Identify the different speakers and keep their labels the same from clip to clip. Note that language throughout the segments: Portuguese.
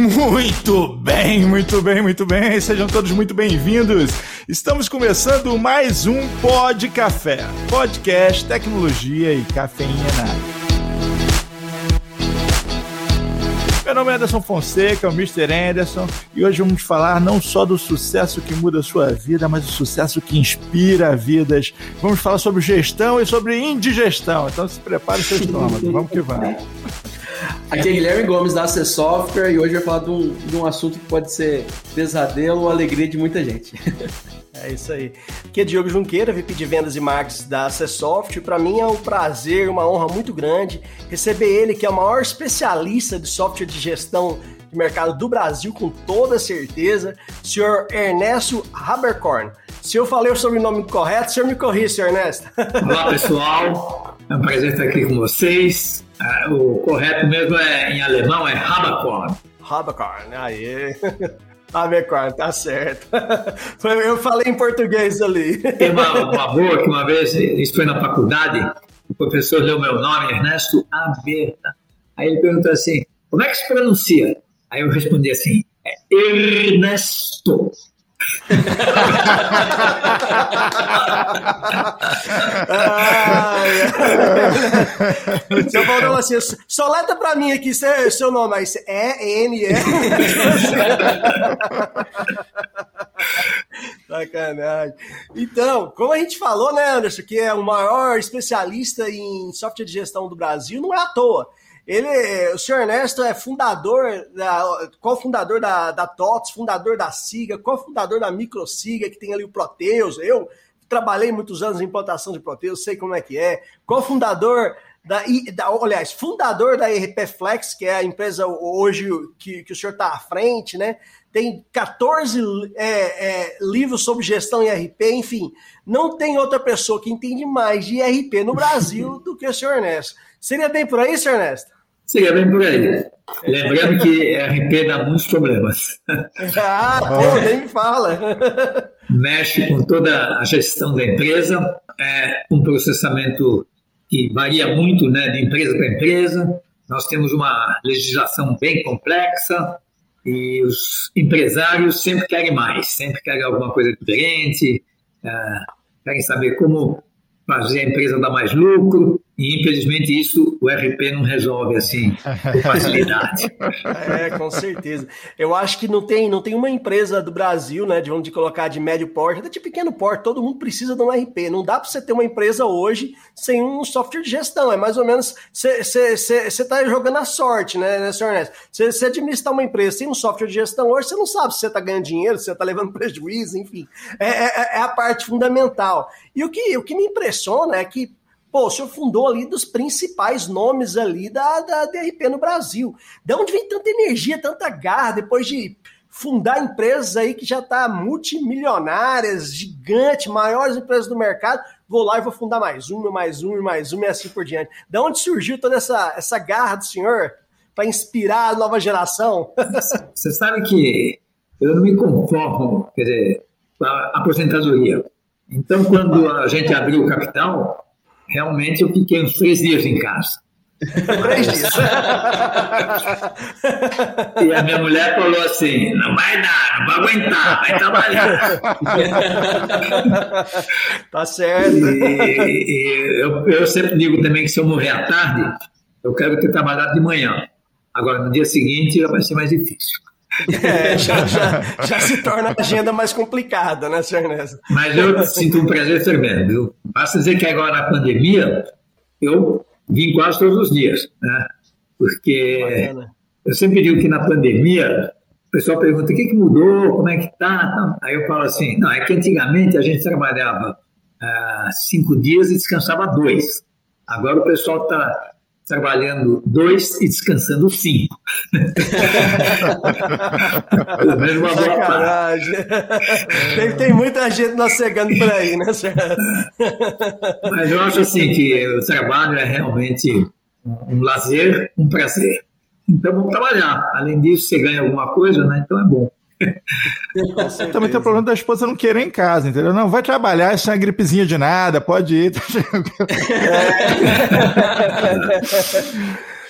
Speaker 1: Muito bem, muito bem, muito bem. Sejam todos muito bem-vindos. Estamos começando mais um Pod Café, podcast, tecnologia e cafeína. Meu nome é Anderson Fonseca, o Mr. Anderson, e hoje vamos falar não só do sucesso que muda a sua vida, mas do sucesso que inspira vidas. Vamos falar sobre gestão e sobre indigestão. Então se prepare o seu estômago. Vamos que vamos.
Speaker 2: Aqui é Guilherme Gomes da AC Software e hoje vai falar de um, de um assunto que pode ser pesadelo ou alegria de muita gente.
Speaker 3: É isso aí. Aqui é Diogo Junqueira, VP de Vendas e Marketing da Acessoft. Para mim é um prazer, uma honra muito grande receber ele, que é o maior especialista de software de gestão de mercado do Brasil, com toda certeza, senhor Ernesto Haberkorn. Se eu falei o sobrenome correto, o senhor me corrija, senhor Ernesto.
Speaker 4: Olá, pessoal. É um prazer estar aqui com vocês. Ah, o correto mesmo é em alemão é Haberkorn.
Speaker 3: Haberkorn, aí. Haberkorn, tá certo. Eu falei em português ali.
Speaker 4: Tem uma, uma boa que uma vez, isso foi na faculdade, o professor leu meu nome, Ernesto Aberta. Aí ele perguntou assim, como é que se pronuncia? Aí eu respondi assim, é Ernesto.
Speaker 3: Você falou assim, soleta pra mim aqui seu, seu nome, aí é N, é. Sacanagem. Então, como a gente falou, né, Anderson, que é o maior especialista em software de gestão do Brasil, não é à toa. Ele, o senhor Ernesto é fundador, da, cofundador da, da TOTS, fundador da SIGA, cofundador da MicroSiga, que tem ali o Proteus. Eu trabalhei muitos anos em implantação de Proteus, sei como é que é. Cofundador da, da, aliás, fundador da ERP Flex, que é a empresa hoje que, que o senhor está à frente, né? Tem 14 é, é, livros sobre gestão em ERP, enfim, não tem outra pessoa que entende mais de ERP no Brasil do que o senhor Ernesto. Seria bem por aí, senhor Ernesto?
Speaker 4: Seria bem por aí. Lembrando que RP dá muitos problemas.
Speaker 3: Ah, pô, nem me fala.
Speaker 4: Mexe com toda a gestão da empresa, é um processamento que varia muito né, de empresa para empresa. Nós temos uma legislação bem complexa e os empresários sempre querem mais, sempre querem alguma coisa diferente, é, querem saber como fazer a empresa dar mais lucro, e infelizmente isso o RP não resolve assim com facilidade.
Speaker 3: É, com certeza. Eu acho que não tem, não tem uma empresa do Brasil, né, de onde colocar de médio porte, até de pequeno porte, todo mundo precisa de um RP. Não dá para você ter uma empresa hoje sem um software de gestão. É mais ou menos você está jogando a sorte, né, né senhor Ernesto? Você administrar uma empresa sem um software de gestão hoje, você não sabe se você está ganhando dinheiro, se você está levando prejuízo, enfim. É, é, é a parte fundamental. E o que, o que me impressiona é que Pô, o senhor fundou ali dos principais nomes ali da, da DRP no Brasil. De onde vem tanta energia, tanta garra, depois de fundar empresas aí que já tá multimilionárias, gigante, maiores empresas do mercado, vou lá e vou fundar mais uma, mais uma, mais uma e assim por diante. De onde surgiu toda essa, essa garra do senhor para inspirar a nova geração?
Speaker 4: Você sabe que eu não me conformo, quer dizer, a aposentadoria. Então, quando a gente abriu o capital, realmente eu fiquei uns três dias em casa.
Speaker 3: Três dias.
Speaker 4: e a minha mulher falou assim: não vai dar, não vai aguentar, vai trabalhar.
Speaker 3: tá certo.
Speaker 4: E, e eu, eu sempre digo também que se eu morrer à tarde, eu quero ter trabalhado de manhã. Agora, no dia seguinte, vai ser mais difícil.
Speaker 3: É, já, já, já, se torna a agenda mais complicada, né, senhor Ernesto?
Speaker 4: Mas eu sinto um prazer tremendo. Basta dizer que agora na pandemia eu vim quase todos os dias, né? Porque Bacana. eu sempre digo que na pandemia o pessoal pergunta o que, que mudou, como é que tá, aí eu falo assim, não, é que antigamente a gente trabalhava ah, cinco dias e descansava dois. Agora o pessoal está trabalhando dois e descansando cinco.
Speaker 3: Pelo menos uma boa Sacanagem. tem, tem muita gente nós chegando por aí, né,
Speaker 4: Mas eu acho assim que o trabalho é realmente um lazer, um prazer. Então vamos trabalhar. Além disso, você ganha alguma coisa, né? Então é bom.
Speaker 1: Também tem o problema da esposa não querer em casa, entendeu? Não, vai trabalhar, isso é uma gripezinha de nada, pode ir.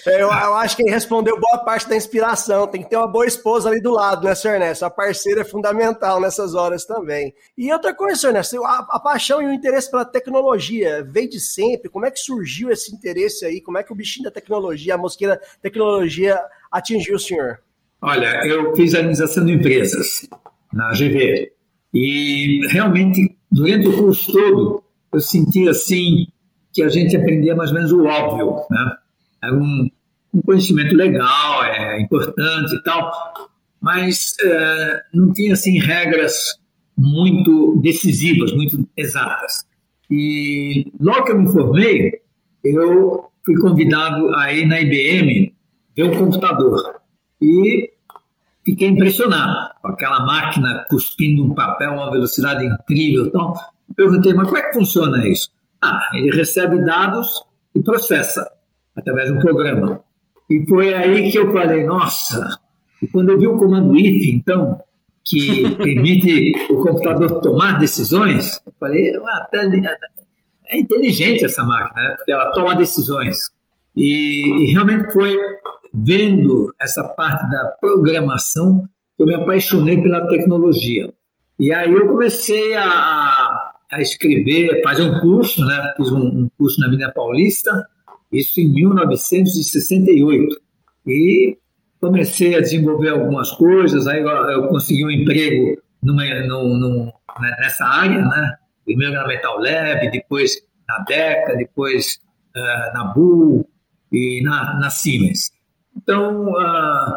Speaker 3: Eu, eu, acho que ele respondeu boa parte da inspiração. Tem que ter uma boa esposa ali do lado, né, senhor Ernesto? A parceira é fundamental nessas horas também. E outra coisa, senhor Ernesto, a, a, paixão e o interesse pela tecnologia veio de sempre. Como é que surgiu esse interesse aí? Como é que o bichinho da tecnologia, a mosqueira tecnologia atingiu o senhor?
Speaker 4: Olha, eu fiz administração de empresas na GV. E realmente, durante o curso todo, eu senti assim que a gente aprendia mais ou menos o óbvio, né? É um, um conhecimento legal, é importante e tal, mas é, não tinha assim regras muito decisivas, muito exatas. E logo que eu me formei, eu fui convidado a ir na IBM ver um computador. E fiquei impressionado com aquela máquina cuspindo um papel a uma velocidade incrível. Então, perguntei, mas como é que funciona isso? Ah, ele recebe dados e processa através de um programa. E foi aí que eu falei, nossa, e quando eu vi o comando if, então, que permite o computador tomar decisões, eu falei, ah, tá é inteligente essa máquina, né? porque ela toma decisões. E, e, realmente foi vendo essa parte da programação que eu me apaixonei pela tecnologia. E aí eu comecei a, a escrever, fazer um curso, né? Fiz um, um curso na Minas Paulista, isso em 1968. E comecei a desenvolver algumas coisas, aí eu, eu consegui um emprego numa, num, num, né, nessa área, né? Primeiro na Metal Lab, depois na Deca, depois uh, na Bull e na, na Siemens. Então, uh,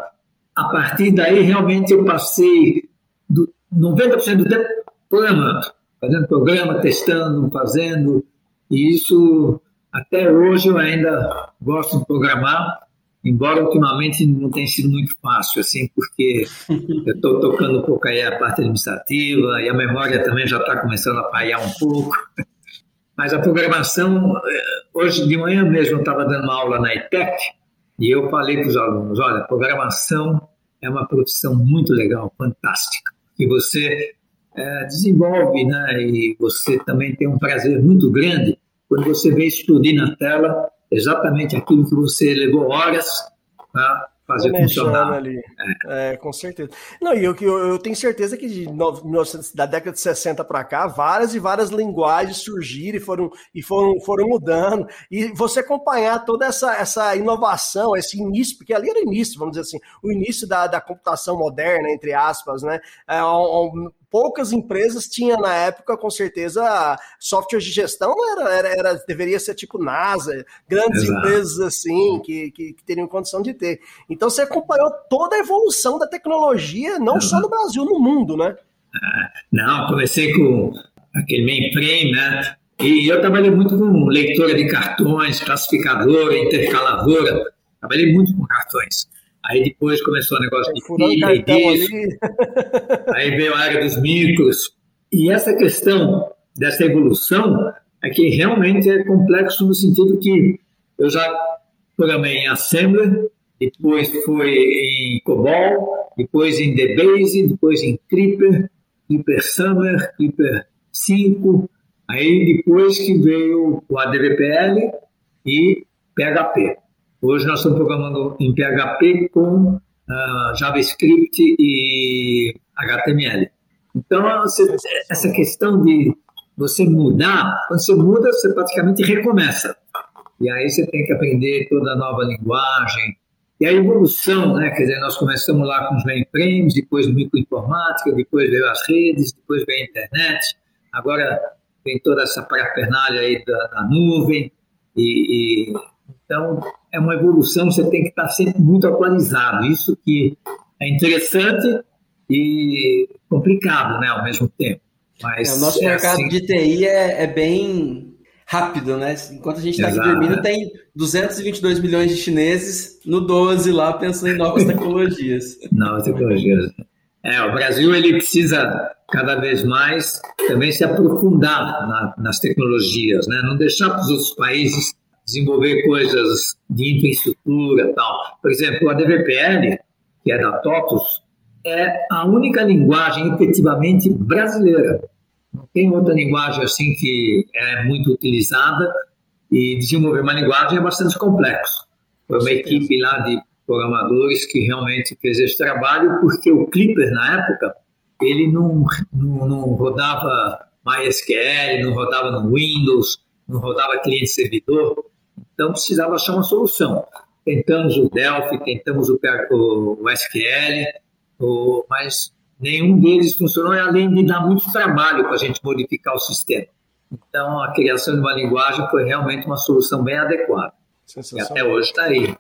Speaker 4: a partir daí, realmente eu passei do 90% do tempo programando, fazendo programa, testando, fazendo, e isso até hoje eu ainda gosto de programar, embora ultimamente não tenha sido muito fácil, assim, porque eu estou tocando um pouco aí a parte administrativa e a memória também já está começando a falhar um pouco. Mas a programação, eh, hoje de manhã mesmo eu estava dando uma aula na ITEC e eu falei para os alunos, olha, programação é uma profissão muito legal, fantástica, que você é, desenvolve, né, e você também tem um prazer muito grande quando você vê explodir na tela exatamente aquilo que você levou horas tá, fazer funcionar.
Speaker 3: Ali. É. é. com certeza. Não, e eu, eu, eu tenho certeza que de da década de 60 para cá, várias e várias linguagens surgiram e foram, e foram, foram mudando. E você acompanhar toda essa, essa inovação, esse início, porque ali era o início, vamos dizer assim, o início da, da computação moderna, entre aspas, né? É, um, poucas empresas tinham na época, com certeza, software de gestão era, era, era deveria ser tipo NASA, grandes Exato. empresas assim, que, que, que, teriam condição de ter. Então você acompanhou toda a evolução da tecnologia, não Exato. só no Brasil, no mundo, né?
Speaker 4: Ah, não, comecei com aquele mainframe, né? E eu trabalhei muito com leitora de cartões, classificadora, intercaladora, trabalhei muito com cartões. Aí depois começou o negócio de pilha e disco. aí veio a área dos micros. E essa questão dessa evolução é que realmente é complexo no sentido que eu já programei em Assembler, depois foi em COBOL, depois em DBase, depois em Clipper, Clipper Summer, Clipper 5, aí depois que veio o ADVPL e PHP. Hoje nós estamos programando em PHP com uh, JavaScript e HTML. Então, você, essa questão de você mudar, quando você muda, você praticamente recomeça. E aí você tem que aprender toda a nova linguagem. E a evolução, né? Quer dizer, nós começamos lá com os mainframes, depois microinformática, depois veio as redes, depois veio a internet, agora vem toda essa parafernália aí da, da nuvem. E, e então, é uma evolução, você tem que estar sempre muito atualizado. Isso que é interessante e complicado, né, ao mesmo tempo. Mas
Speaker 2: é, o nosso é mercado assim... de TI é, é, bem rápido, né? Enquanto a gente está aqui dormindo, tem 222 milhões de chineses no 12 lá pensando em novas tecnologias.
Speaker 4: novas tecnologias. É, o Brasil ele precisa cada vez mais também se aprofundar na, nas tecnologias, né? Não deixar para os outros países desenvolver coisas de infraestrutura e tal. Por exemplo, a DVPL, que é da TOTUS, é a única linguagem efetivamente brasileira. Não tem outra linguagem assim que é muito utilizada e desenvolver uma linguagem é bastante complexo. Foi uma equipe lá de programadores que realmente fez esse trabalho, porque o Clipper, na época, ele não, não, não rodava MySQL, não rodava no Windows, não rodava cliente-servidor, então precisava achar uma solução. Tentamos o Delphi, tentamos o, o, o SQL, o, mas nenhum deles funcionou, além de dar muito trabalho para a gente modificar o sistema. Então, a criação de uma linguagem foi realmente uma solução bem adequada. E até hoje está aí.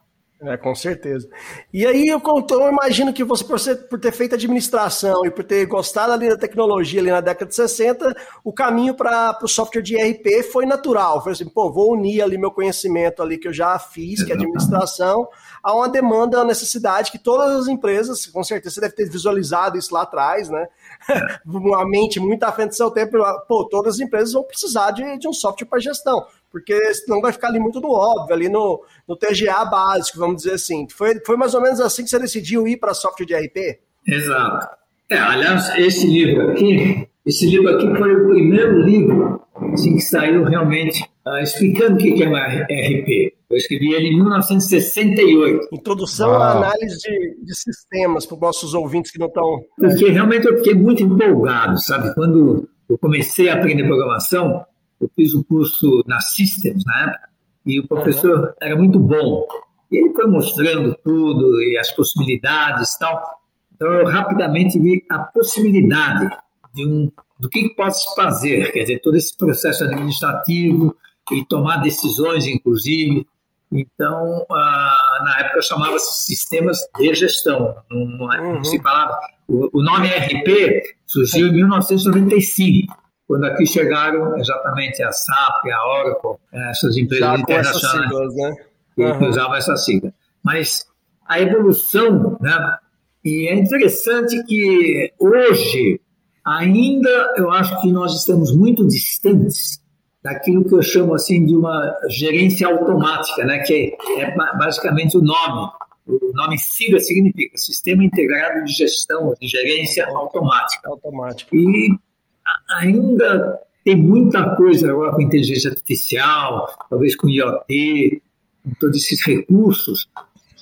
Speaker 3: É, com certeza. E aí eu, eu imagino que você, por, ser, por ter feito administração e por ter gostado ali da tecnologia ali na década de 60, o caminho para o software de ERP foi natural. Foi assim, pô, vou unir ali meu conhecimento ali que eu já fiz, que é administração, a uma demanda, a necessidade que todas as empresas, com certeza você deve ter visualizado isso lá atrás, né? uma mente muito à frente do seu tempo, pô, todas as empresas vão precisar de, de um software para gestão porque senão vai ficar ali muito no óbvio, ali no, no TGA básico, vamos dizer assim. Foi, foi mais ou menos assim que você decidiu ir para software de RP?
Speaker 4: Exato. É, aliás, esse livro aqui, esse livro aqui foi o primeiro livro assim, que saiu realmente uh, explicando o que é uma RP. Eu escrevi ele em 1968.
Speaker 3: Introdução à análise de, de sistemas para os nossos ouvintes que não estão.
Speaker 4: Porque realmente eu fiquei muito empolgado, sabe? Quando eu comecei a aprender programação, eu fiz o curso na Systems na época, e o professor uhum. era muito bom. E ele foi mostrando tudo e as possibilidades e tal. Então eu rapidamente vi a possibilidade de um do que pode se fazer, quer dizer, todo esse processo administrativo e tomar decisões, inclusive. Então, ah, na época chamava-se sistemas de gestão, não, não, uhum. não se falava. O, o nome RP surgiu em 1995 quando aqui chegaram exatamente a SAP, a Oracle, essas empresas Já internacionais siglas, né? uhum. que usavam essa sigla. Mas a evolução, né? E é interessante que hoje ainda eu acho que nós estamos muito distantes daquilo que eu chamo assim de uma gerência automática, né? Que é basicamente o nome. O nome SIGA significa Sistema Integrado de Gestão de Gerência Automática.
Speaker 3: Automática.
Speaker 4: E ainda tem muita coisa agora com inteligência artificial, talvez com IoT, com todos esses recursos.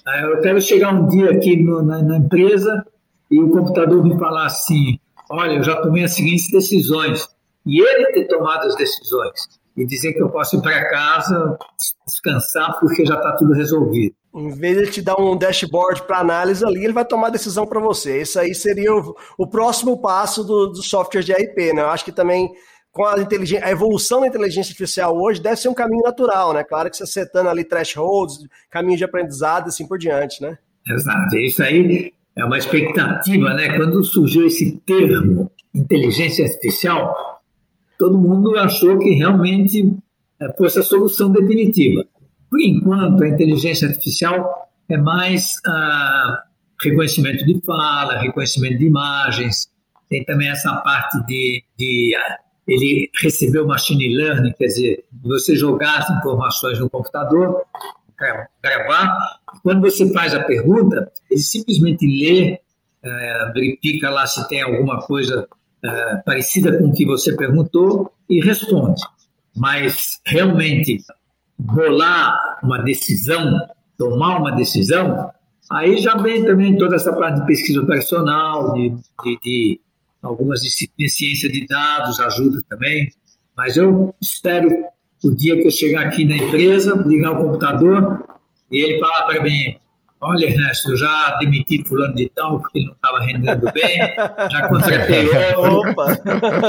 Speaker 4: Ah, eu quero chegar um dia aqui no, na, na, empresa e o computador me falar assim: olha, eu já tomei as seguintes decisões. E ele ter tomado as decisões e dizer que eu posso ir para casa descansar porque já está tudo resolvido.
Speaker 3: Em vez de ele te dar um dashboard para análise ali, ele vai tomar decisão para você. Isso aí seria o, o próximo passo do, do software de RP, né? Eu acho que também com a, inteligência, a evolução da inteligência artificial hoje deve ser um caminho natural, né? Claro que você setando ali thresholds, caminho de aprendizado assim por diante, né?
Speaker 4: Exato. Isso aí é uma expectativa, né? Quando surgiu esse termo inteligência artificial, todo mundo achou que realmente eh, fosse a solução definitiva. Por enquanto, a inteligência artificial é mais ah, reconhecimento de fala, reconhecimento de imagens, tem também essa parte de, de ah, ele recebeu machine learning, quer dizer, você jogar as informações no computador, gravar, quando você faz a pergunta, ele simplesmente lê, eh, verifica lá se tem alguma coisa eh, parecida com o que você perguntou e responde. Mas realmente bolar uma decisão, tomar uma decisão, aí já vem também toda essa parte de pesquisa operacional, de, de, de algumas disciplinas ciência de dados ajuda também. Mas eu espero o dia que eu chegar aqui na empresa, ligar o computador e ele falar para mim, Olha, Ernesto, eu já demiti fulano de tal porque ele não estava rendendo bem, já contratei outro,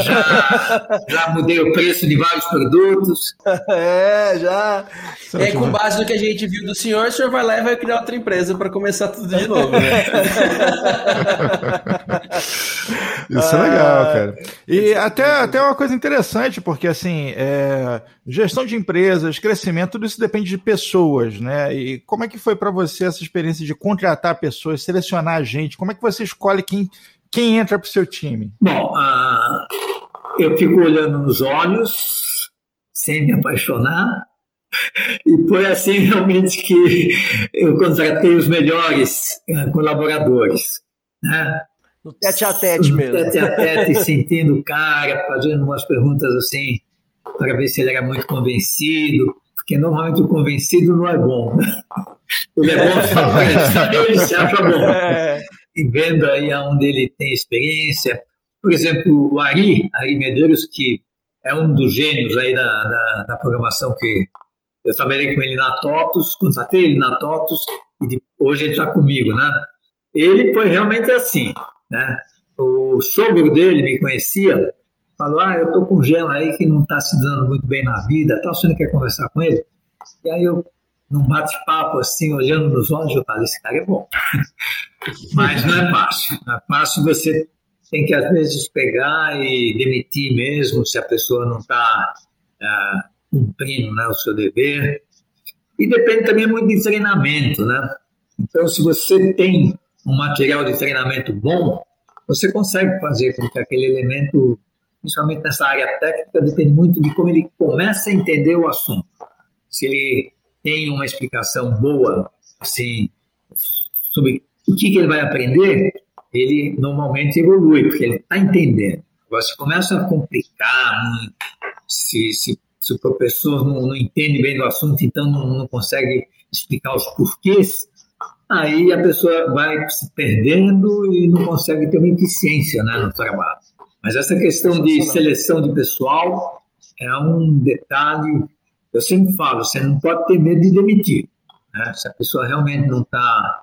Speaker 4: já, já mudei o preço de vários produtos.
Speaker 3: É, já.
Speaker 2: E aí, com base no que a gente viu do senhor, o senhor vai lá e vai criar outra empresa para começar tudo de novo, né?
Speaker 1: Isso é legal, cara. E até, até uma coisa interessante, porque assim, é, gestão de empresas, crescimento, tudo isso depende de pessoas, né? E como é que foi para você essa experiência? Experiência de contratar pessoas, selecionar gente? Como é que você escolhe quem, quem entra para o seu time?
Speaker 4: Bom, uh, eu fico olhando nos olhos, sem me apaixonar, e foi assim realmente que eu contratei os melhores uh, colaboradores. Né?
Speaker 3: No tete a tete mesmo.
Speaker 4: No tete a tete, sentindo o cara, fazendo umas perguntas assim, para ver se ele era muito convencido, porque normalmente o convencido não é bom. Tudo é bom só ele se acha bom. É. E vendo aí onde ele tem experiência. Por exemplo, o Ari, Ari Medeiros, que é um dos gênios aí da, da, da programação que eu trabalhei com ele na TOTUS, contratei ele na TOTUS, e hoje ele está comigo, né? Ele foi realmente assim, né? O sogro dele me conhecia, falou, ah, eu tô com um gelo aí que não está se dando muito bem na vida, tal, você não quer conversar com ele? E aí eu, num bate-papo assim, olhando nos olhos, eu falei, esse cara é bom. Mas não é fácil, não é fácil você tem que às vezes pegar e demitir mesmo se a pessoa não está ah, cumprindo né, o seu dever. E depende também muito de treinamento, né? Então, se você tem um material de treinamento bom, você consegue fazer com que aquele elemento, principalmente nessa área técnica, depende muito de como ele começa a entender o assunto. Se ele tem uma explicação boa, assim, sobre o que, que ele vai aprender, ele normalmente evolui, porque ele está entendendo. Agora, se começa a complicar, se, se, se o professor não, não, entende bem do assunto, então não, não consegue explicar os porquês, aí a pessoa vai se perdendo e não consegue ter uma eficiência né, no trabalho. Mas essa questão de seleção de pessoal é um detalhe, eu sempre falo, você não pode ter medo de demitir. Né? Se a pessoa realmente não está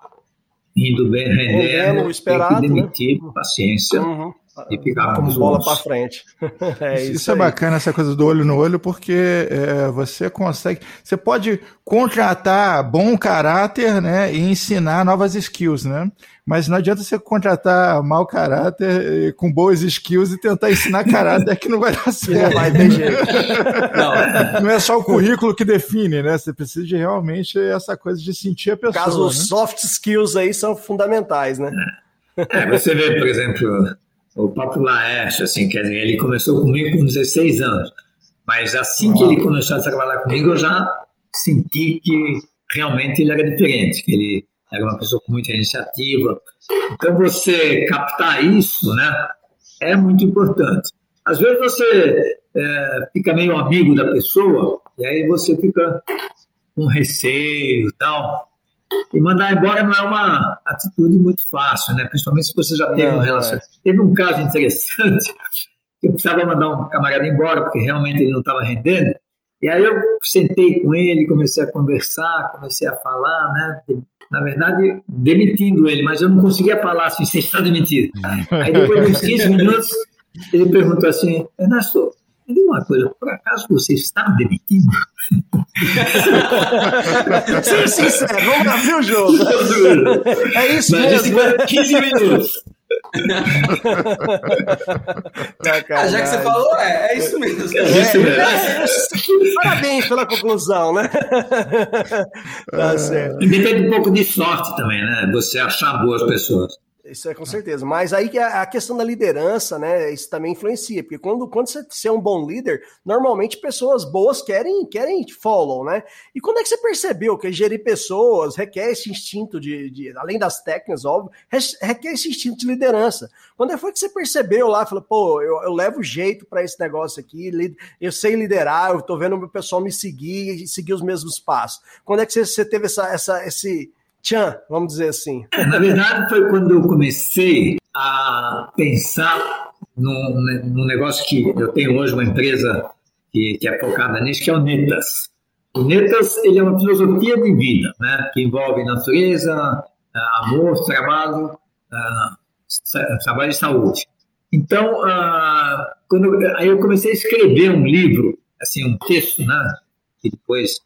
Speaker 4: indo bem, rendendo, é, esperado, tem que demitir, né? paciência. Uhum e ficar com
Speaker 3: bola para frente.
Speaker 1: é isso, isso é bacana, essa coisa do olho no olho, porque é, você consegue. Você pode contratar bom caráter né, e ensinar novas skills, né? Mas não adianta você contratar mau caráter com boas skills e tentar ensinar caráter que não vai dar certo. Não vai ter jeito. Não. não é só o currículo que define, né? Você precisa de realmente essa coisa de sentir a pessoa.
Speaker 3: Caso os né? soft skills aí são fundamentais, né?
Speaker 4: É, você vê, por exemplo, o próprio Laércio, assim, quer dizer, ele começou comigo com 16 anos. Mas assim que ele começou a trabalhar comigo, eu já senti que realmente ele era diferente, que ele era uma pessoa com muita iniciativa. Então, você captar isso, né, é muito importante. Às vezes você é, fica meio amigo da pessoa e aí você fica com receio e tal. E mandar embora não é uma atitude muito fácil, né? principalmente se você já teve um relacionamento. É. Teve um caso interessante, eu precisava mandar um camarada embora, porque realmente ele não estava rendendo. E aí eu sentei com ele, comecei a conversar, comecei a falar, né? Na verdade, demitindo ele, mas eu não conseguia falar assim, você está demitido. Aí depois de uns 15 minutos, ele perguntou assim, Ernesto, me diga uma coisa, por acaso você está demitido?
Speaker 3: Seja sincero, vamos abrir o jogo. É isso
Speaker 4: Mas mesmo. 15 minutos.
Speaker 2: ah, já que você falou, é, é isso mesmo. É, isso mesmo.
Speaker 3: É, é, parabéns pela conclusão, né?
Speaker 4: tá certo. E depende um pouco de sorte também, né? Você achar boas pessoas.
Speaker 3: Isso é com certeza. Mas aí que a questão da liderança, né? Isso também influencia, porque quando, quando você, você é um bom líder, normalmente pessoas boas querem querem follow, né? E quando é que você percebeu que gerir pessoas requer esse instinto de, de além das técnicas, óbvio, requer esse instinto de liderança? Quando é foi que você percebeu lá, falou, pô, eu, eu levo jeito para esse negócio aqui, eu sei liderar, eu tô vendo o pessoal me seguir e seguir os mesmos passos. Quando é que você, você teve essa, essa, esse tchan, vamos dizer assim?
Speaker 4: É, na verdade, foi quando eu comecei a pensar num, num negócio que eu tenho hoje, uma empresa que, que é focada nisso, que é o Netas. O Netas ele é uma filosofia de vida, né, que envolve natureza, amor, trabalho, trabalho e saúde. Então, quando aí eu comecei a escrever um livro, assim, um texto, né, que depois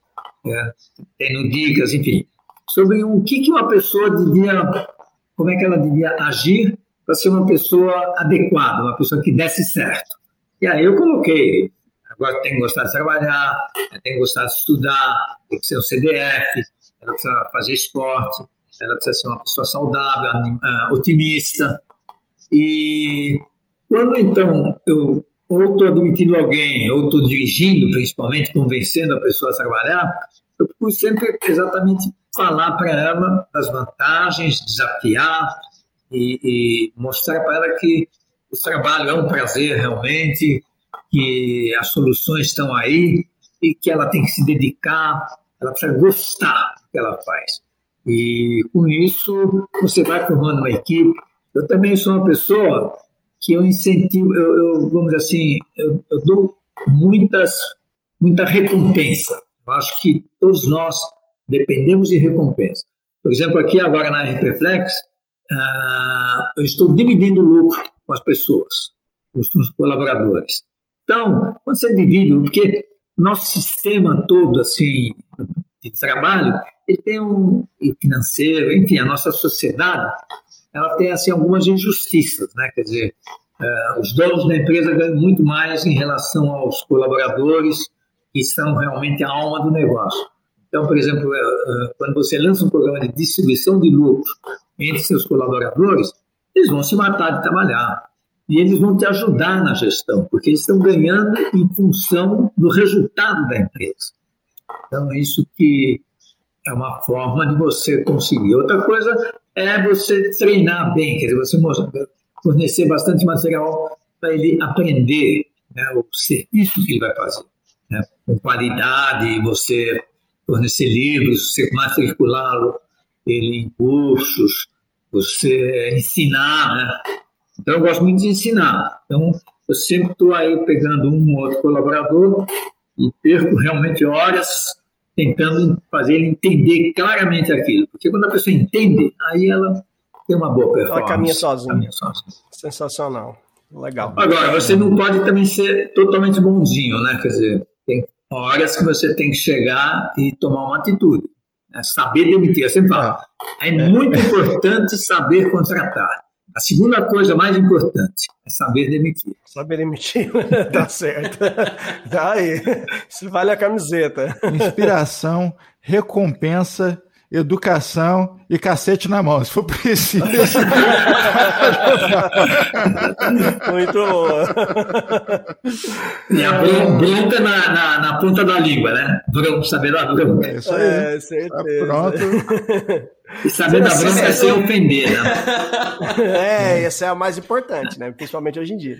Speaker 4: é, tem no Dicas, enfim, sobre o que, que uma pessoa devia, como é que ela devia agir para ser uma pessoa adequada, uma pessoa que desse certo. E aí eu coloquei, agora tem que gostar de trabalhar, tem que gostar de estudar, tem que ser um CDF, ela precisa fazer esporte, ela precisa ser uma pessoa saudável, ah, otimista. E quando então eu ou estou admitindo alguém, ou estou dirigindo, principalmente, convencendo a pessoa a trabalhar, eu procuro sempre exatamente falar para ela das vantagens, desafiar e, e mostrar para ela que o trabalho é um prazer realmente, que as soluções estão aí e que ela tem que se dedicar, ela precisa gostar do que ela faz. E com isso você vai formando uma equipe. Eu também sou uma pessoa que eu incentivo, eu, eu vamos dizer assim, eu, eu, dou muitas, muita recompensa. Eu acho que todos nós dependemos de recompensa. Por exemplo, aqui agora na RPFlex, uh, eu estou dividindo o lucro com as pessoas, com os colaboradores. Então, quando você divide, porque nosso sistema todo assim de trabalho, ele tem um financeiro, enfim, a nossa sociedade, ela tem assim algumas injustiças, né? Quer dizer, uh, os donos da empresa ganham muito mais em relação aos colaboradores que são realmente a alma do negócio. Então, por exemplo, uh, quando você lança um programa de distribuição de lucro entre seus colaboradores, eles vão se matar de trabalhar e eles vão te ajudar na gestão, porque eles estão ganhando em função do resultado da empresa. Então, é isso que é uma forma de você conseguir. Outra coisa é você treinar bem, quer dizer, você fornecer bastante material para ele aprender né, o serviço que ele vai fazer. Né, com qualidade, você fornecer livros, você matriculá-lo ele em cursos, você ensinar, né? Então, eu gosto muito de ensinar. Então, eu sempre estou aí pegando um ou outro colaborador e perco realmente horas tentando fazer ele entender claramente aquilo. Porque quando a pessoa entende, aí ela tem uma boa performance.
Speaker 3: Ela caminha sozinha. Caminha sozinha. Sensacional. Legal.
Speaker 4: Agora, você não pode também ser totalmente bonzinho, né? Quer dizer, tem horas que você tem que chegar e tomar uma atitude. Né? Saber demitir. Eu sempre falo, é muito importante saber contratar. A segunda coisa mais importante é saber demitir.
Speaker 3: Saber demitir, tá certo. Daí, isso vale a camiseta.
Speaker 1: Inspiração, recompensa, educação e cacete na mão, se for preciso.
Speaker 3: Muito boa.
Speaker 4: E a bronca na, na, na, ponta da língua, né? Bronca, saber da bronca.
Speaker 3: É, isso aí. É, certeza. Tá
Speaker 1: pronto.
Speaker 4: E saber da bronca é sem ofender, né?
Speaker 3: É, essa é a mais importante, né? Principalmente hoje em dia.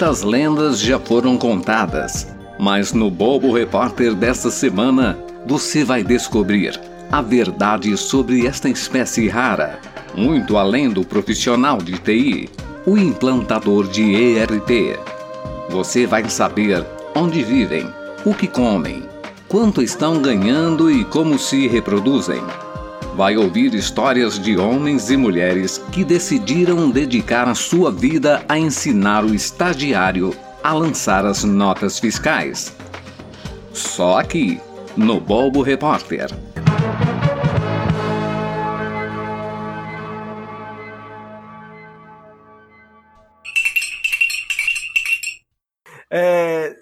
Speaker 5: Muitas lendas já foram contadas, mas no Bobo Repórter desta semana você vai descobrir a verdade sobre esta espécie rara, muito além do profissional de TI, o implantador de ERP. Você vai saber onde vivem, o que comem, quanto estão ganhando e como se reproduzem vai ouvir histórias de homens e mulheres que decidiram dedicar a sua vida a ensinar o estagiário a lançar as notas fiscais. Só aqui, no Bobo Repórter.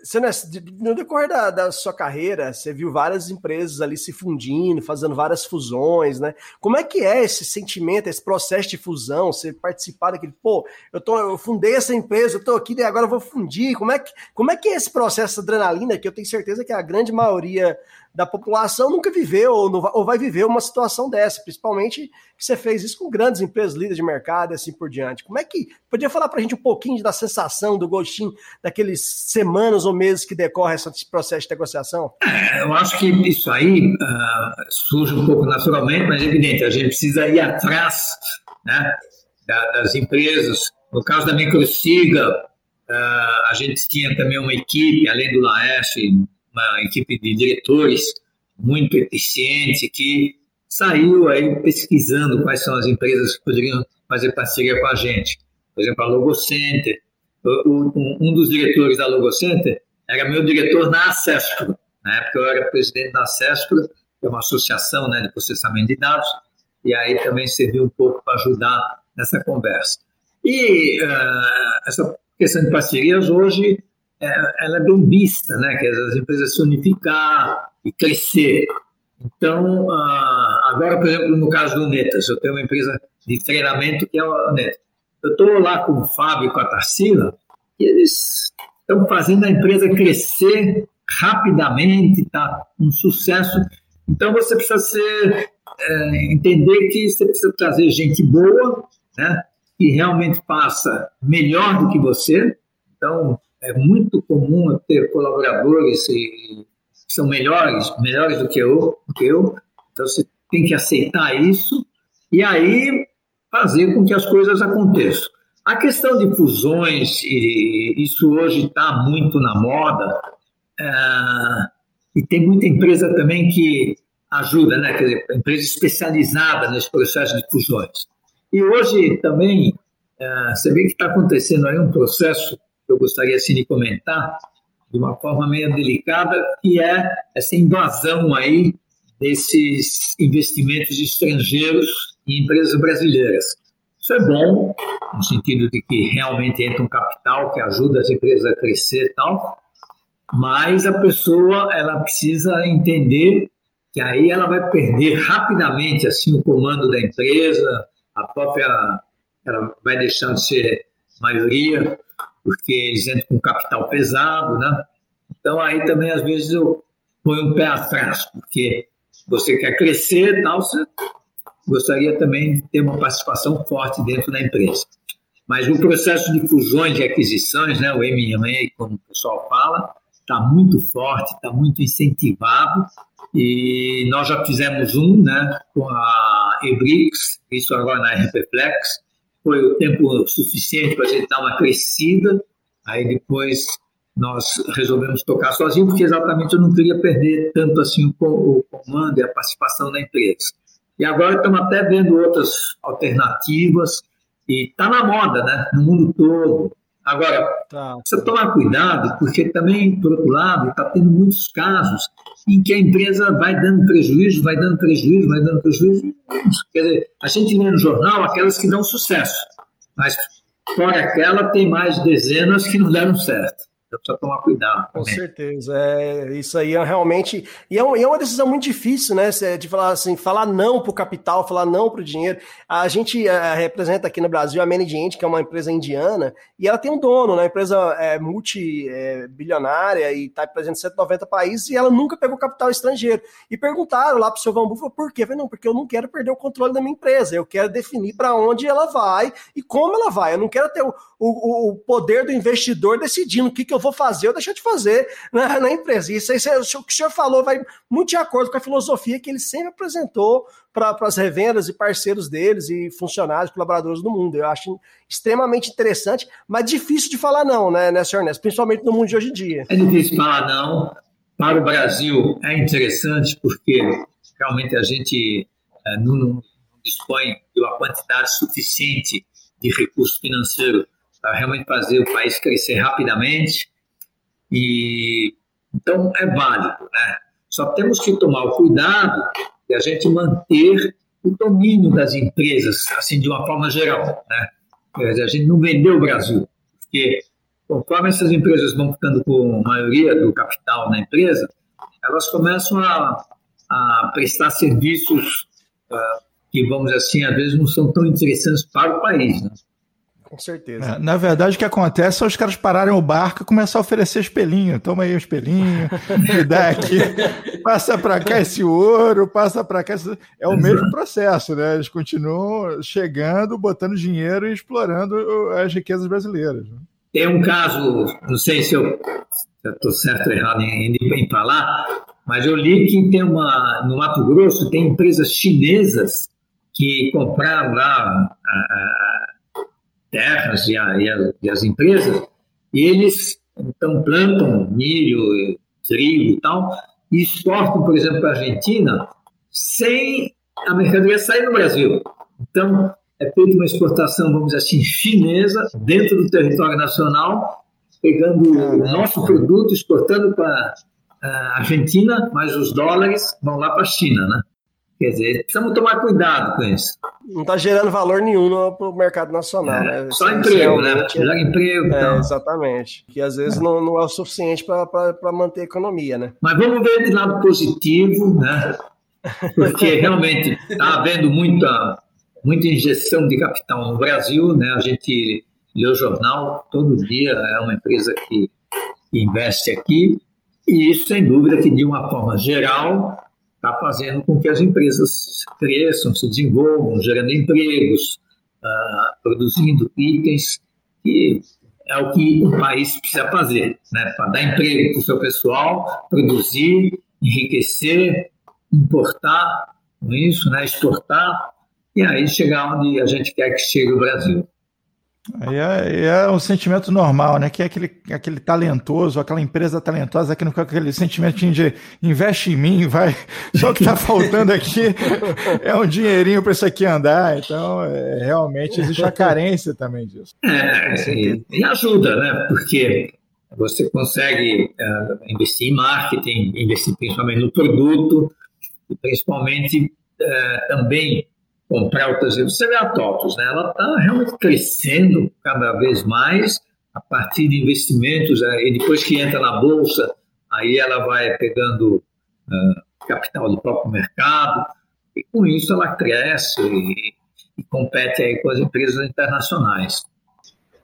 Speaker 3: Você, né, no decorrer da, da, sua carreira, você viu várias empresas ali se fundindo, fazendo várias fusões, né? Como é que é esse sentimento, esse processo de fusão? Você participar daquele, pô, eu, tô, eu fundei essa empresa, eu tô aqui, e agora eu vou fundir. Como é, que, como é que é esse processo de adrenalina que eu tenho certeza que a grande maioria da população nunca viveu ou, não, ou vai viver uma situação dessa, principalmente que você fez isso com grandes empresas, líderes de mercado e assim por diante. Como é que. Podia falar para a gente um pouquinho da sensação, do gostinho, daqueles semanas ou meses que decorre esse processo de negociação?
Speaker 4: É, eu acho que isso aí uh, surge um pouco naturalmente, mas é evidente, a gente precisa ir atrás né, das empresas. No caso da Microsiga, uh, a gente tinha também uma equipe, além do Laércio, uma equipe de diretores muito eficiente que saiu aí pesquisando quais são as empresas que poderiam fazer parceria com a gente. Por exemplo, a Logocenter. Um dos diretores da Logocenter era meu diretor na Acespro. Na época eu era presidente da Acespro, que é uma associação né, de processamento de dados, e aí também serviu um pouco para ajudar nessa conversa. E uh, essa questão de parcerias hoje ela é bem vista, né? Que as empresas se unificar e crescer. Então, agora, por exemplo, no caso do Netas, eu tenho uma empresa de treinamento que é o Netas. Eu estou lá com o Fábio e com a Tarsila e eles estão fazendo a empresa crescer rapidamente, está um sucesso. Então você precisa ser, é, entender que você precisa trazer gente boa, né? Que realmente passa melhor do que você. Então é muito comum ter colaboradores que são melhores, melhores do que eu, do que eu. Então você tem que aceitar isso e aí fazer com que as coisas aconteçam. A questão de fusões, e isso hoje está muito na moda, é, e tem muita empresa também que ajuda, né? Quer dizer, empresa especializada nesse processo de fusões. E hoje também, é, você vê que está acontecendo aí um processo que eu gostaria assim, de comentar, de uma forma meio delicada, que é essa invasão aí desses investimentos estrangeiros em empresas brasileiras. Isso é bom, no sentido de que realmente entra um capital que ajuda as empresas a crescer e tal, mas a pessoa ela precisa entender que aí ela vai perder rapidamente assim o comando da empresa, a própria ela vai deixar de ser maioria porque eles entram com capital pesado, né? Então aí também às vezes eu ponho um pé atrás, porque você quer crescer, tal, você gostaria também de ter uma participação forte dentro da empresa. Mas o processo de fusões e aquisições, né, o M&A, como o pessoal fala, está muito forte, está muito incentivado e nós já fizemos um né, com a Ebrix, isso agora na RPFlex, foi o tempo suficiente para a gente dar uma crescida, aí depois nós resolvemos tocar sozinho, porque exatamente eu não queria perder tanto assim o, comando e a participação da empresa. E agora estamos até vendo outras alternativas, e está na moda, né? No mundo todo. Agora, tá. precisa tomar cuidado, porque também, por outro lado, está tendo muitos casos em que a empresa vai dando prejuízo, vai dando prejuízo, vai dando prejuízo. Quer dizer, a gente lê no jornal aquelas que dão sucesso, mas fora aquela tem mais dezenas que não deram certo. Então precisa tomar cuidado.
Speaker 3: Com certeza. É, isso aí é realmente. E é, um, é, uma decisão muito difícil, né? De falar assim, falar não para o capital, falar não para o dinheiro. A gente é, representa aqui no Brasil a Menediente, que é uma empresa indiana, e ela tem um dono, né? Empresa é, multibilionária e está presente em 190 países, e ela nunca pegou capital estrangeiro. E perguntaram lá para o seu Bambu, falou, por quê? Eu falei, não, porque eu não quero perder o controle da minha empresa, eu quero definir para onde ela vai e como ela vai. Eu não quero ter o, o, o poder do investidor decidindo o que, que eu vou fazer ou deixar de fazer na, na empresa. Isso aí, o que o senhor falou vai muito de acordo com a filosofia que ele sempre apresentou para as revendas e parceiros deles e funcionários, colaboradores do mundo. Eu acho extremamente interessante, mas difícil de falar não, né, né senhor Ernesto? Principalmente no mundo de hoje em dia.
Speaker 4: É difícil falar não. Para o Brasil é interessante porque realmente a gente é, não, não dispõe de uma quantidade suficiente de recurso financeiro para realmente fazer o país crescer rapidamente. E então é válido, né? Só temos que tomar o cuidado de a gente manter o domínio das empresas, assim de uma forma geral, né? A gente não vender o Brasil, porque conforme essas empresas vão ficando com a maioria do capital na empresa, elas começam a, a prestar serviços uh, que, vamos dizer assim, às vezes não são tão interessantes para o país. Né?
Speaker 3: Com certeza.
Speaker 1: É, na verdade, o que acontece é os caras pararem o barco e começar a oferecer espelhinho. Toma aí o espelhinho, me dá aqui, passa para cá esse ouro, passa para cá. Esse... É o mesmo processo, né? Eles continuam chegando, botando dinheiro e explorando as riquezas brasileiras. Né?
Speaker 4: Tem um caso, não sei se eu estou certo ou errado em, em falar, mas eu li que tem uma, no Mato Grosso tem empresas chinesas que compraram lá a, a terras e, a, e, a, e as empresas, eles então plantam milho, trigo e tal, e exportam, por exemplo, para a Argentina, sem a mercadoria sair do Brasil. Então, é feita uma exportação, vamos dizer assim, chinesa, dentro do território nacional, pegando o nosso produto, exportando para a Argentina, mas os dólares vão lá para a China, né? Quer dizer, precisamos tomar cuidado com isso.
Speaker 3: Não está gerando valor nenhum para o mercado nacional. É, né?
Speaker 4: Só emprego, né? Gerar emprego.
Speaker 3: É, então. Exatamente. Que às vezes é. Não, não, é o suficiente para manter a economia, né?
Speaker 4: Mas vamos ver de lado positivo, né? Porque realmente está havendo muita, muita injeção de capital no Brasil, né? A gente lê o jornal todo dia, é uma empresa que investe aqui E isso, sem dúvida, que de uma forma geral está fazendo com que as empresas cresçam, se desenvolvam, gerando empregos, uh, produzindo itens, que é o que o país precisa fazer, né? para dar emprego para o seu pessoal, produzir, enriquecer, importar, com isso, né? exportar, e aí chegar onde a gente quer que chegue o Brasil.
Speaker 1: Aí é, é, um sentimento normal, né? Que é aquele, aquele talentoso, aquela empresa talentosa que não fica aquele sentimentinho de investe em mim, vai. Só que está faltando aqui é um dinheirinho para isso aqui andar. Então, é, realmente existe a carência também disso.
Speaker 4: É, e, e, ajuda, né? Porque você consegue uh, investir em marketing, investir principalmente no produto, e principalmente uh, também comprar outras vezes. Você vê a TOTOS, né? ela está realmente crescendo cada vez mais a partir de investimentos, né? e depois que entra na bolsa, aí ela vai pegando uh, capital do próprio mercado, e com isso ela cresce e, e compete aí com as empresas internacionais.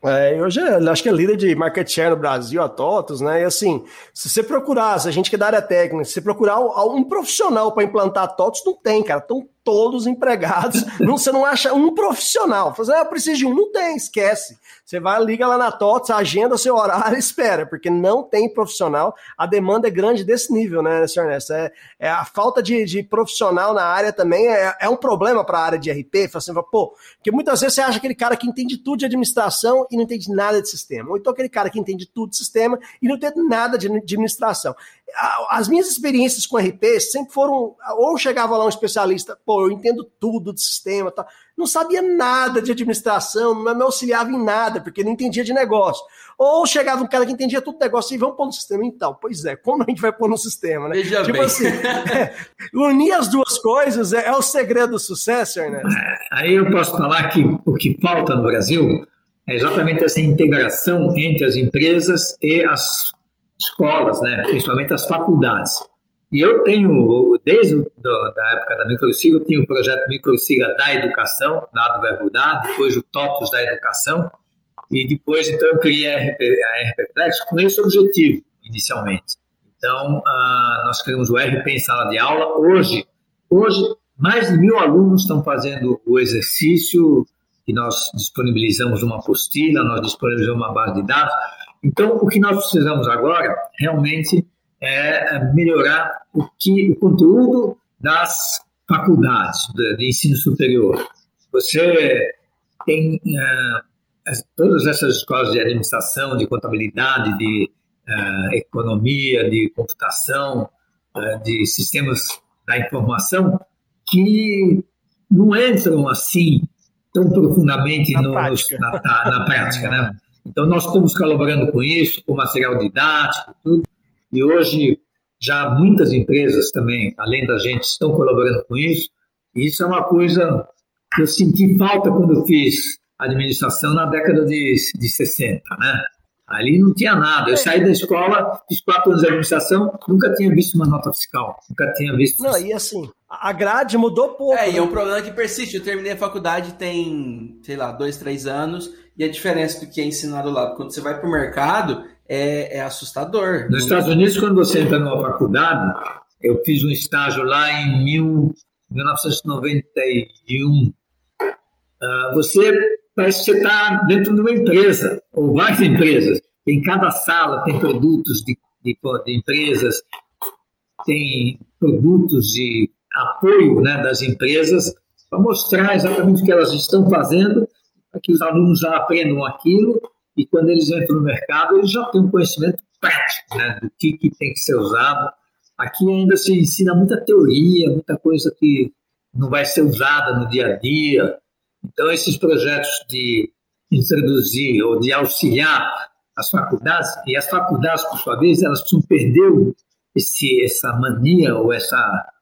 Speaker 3: É, hoje é, acho que é líder de market share no Brasil, a TOTOS, né? E assim, se você procurar, se a gente que é da área técnica, se você procurar um profissional para implantar a TOTOS, não tem, cara. Estão todos empregados. não, você não acha um profissional. Fala assim, ah, eu preciso de um. Não tem, esquece. Você vai, liga lá na TOTS, agenda seu horário espera, porque não tem profissional. A demanda é grande desse nível, né, senhor Ernesto? É, é a falta de, de, profissional na área também é, é um problema para a área de RP. Assim, pô, porque muitas vezes você acha aquele cara que entende tudo de administração e não entende nada de sistema. Ou então aquele cara que entende tudo de sistema e não entende nada de administração as minhas experiências com RP sempre foram, ou chegava lá um especialista, pô, eu entendo tudo de sistema, tá? Não sabia nada de administração, não me auxiliava em nada, porque não entendia de negócio. Ou chegava um cara que entendia tudo negócio e vamos pôr no sistema. Então, pois é, como a gente vai pôr no sistema, né?
Speaker 2: Veja tipo bem. assim,
Speaker 3: é, unir as duas coisas é, é, o segredo do sucesso, Ernesto. É,
Speaker 4: aí eu posso falar que o que falta no Brasil é exatamente essa integração entre as empresas e as escolas, né, principalmente as faculdades. E eu tenho, desde a da época da Microsiga, eu tinha o projeto Microsiga da Educação, lá do Verbo Dar, depois o TOTOS da Educação, e depois, então, eu criei a RP, a RP Flex com esse objetivo, inicialmente. Então, uh, nós criamos o RP em sala de aula. Hoje, hoje mais de mil alunos estão fazendo o exercício que nós disponibilizamos uma apostila, nós disponibilizamos uma base de dados. Então, o que nós precisamos agora realmente é melhorar o, que, o conteúdo das faculdades de, ensino superior. Você tem uh, todas essas escolas de administração, de contabilidade, de uh, economia, de computação, uh, de sistemas da informação, que não entram assim tão profundamente na no, prática, na, na prática né? Então, nós estamos colaborando com isso, com material didático, tudo. E hoje, já muitas empresas também, além da gente, estão colaborando com isso. E isso é uma coisa que eu senti falta quando fiz administração na década de, de 60, né? Ali não tinha nada. Eu saí da escola, fiz quatro anos de administração, nunca tinha visto uma nota fiscal, nunca tinha visto.
Speaker 3: Não, e assim, a grade mudou pouco.
Speaker 2: É, e é um problema que persiste. Eu terminei a faculdade tem, sei lá, dois, três anos, e a diferença do que é ensinado lá, quando você vai para o mercado, é, é assustador.
Speaker 4: Nos Estados Unidos, quando você entra numa faculdade, eu fiz um estágio lá em mil, 1991. Uh, ah, você parece que está dentro de uma empresa, ou várias empresas. Em cada sala tem produtos de, de, de empresas, tem produtos de apoio né, das empresas para mostrar exatamente o que elas estão fazendo para que os alunos já aprendam aquilo e quando eles entram no mercado, eles já têm um conhecimento prático né, do que, que tem que ser usado. Aqui ainda se ensina muita teoria, muita coisa que não vai ser usada no dia a dia. Então, esses projetos de introduzir ou de auxiliar as faculdades, e as faculdades, por sua vez, elas precisam perder esse, essa mania ou essa,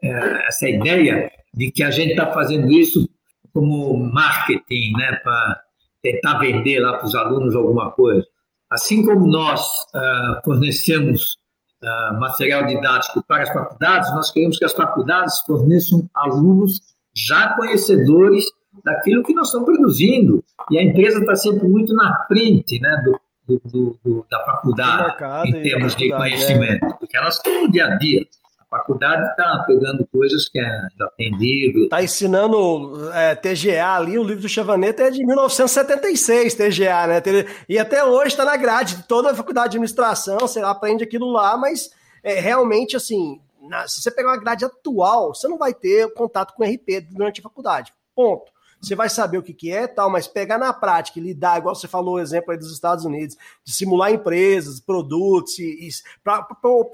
Speaker 4: é, essa ideia de que a gente está fazendo isso como marketing, né, para tentar vender lá para os alunos alguma coisa. Assim como nós uh, fornecemos uh, material didático para as faculdades, nós queremos que as faculdades forneçam alunos já conhecedores daquilo que nós estamos produzindo. E a empresa está sempre muito na frente né, do, do, do, do, da faculdade mercado, em termos de conhecimento, é. porque elas estão no dia a dia. Faculdade está pegando coisas que é atendido.
Speaker 3: Está ensinando é, TGA ali, o livro do Chavaneta é de 1976, TGA, né? E até hoje está na grade de toda a faculdade de administração, você aprende aquilo lá, mas é, realmente, assim, na, se você pegar uma grade atual, você não vai ter contato com RP durante a faculdade. Ponto você vai saber o que, que é tal, mas pegar na prática e lidar, igual você falou o exemplo aí dos Estados Unidos, de simular empresas, produtos, e, e para o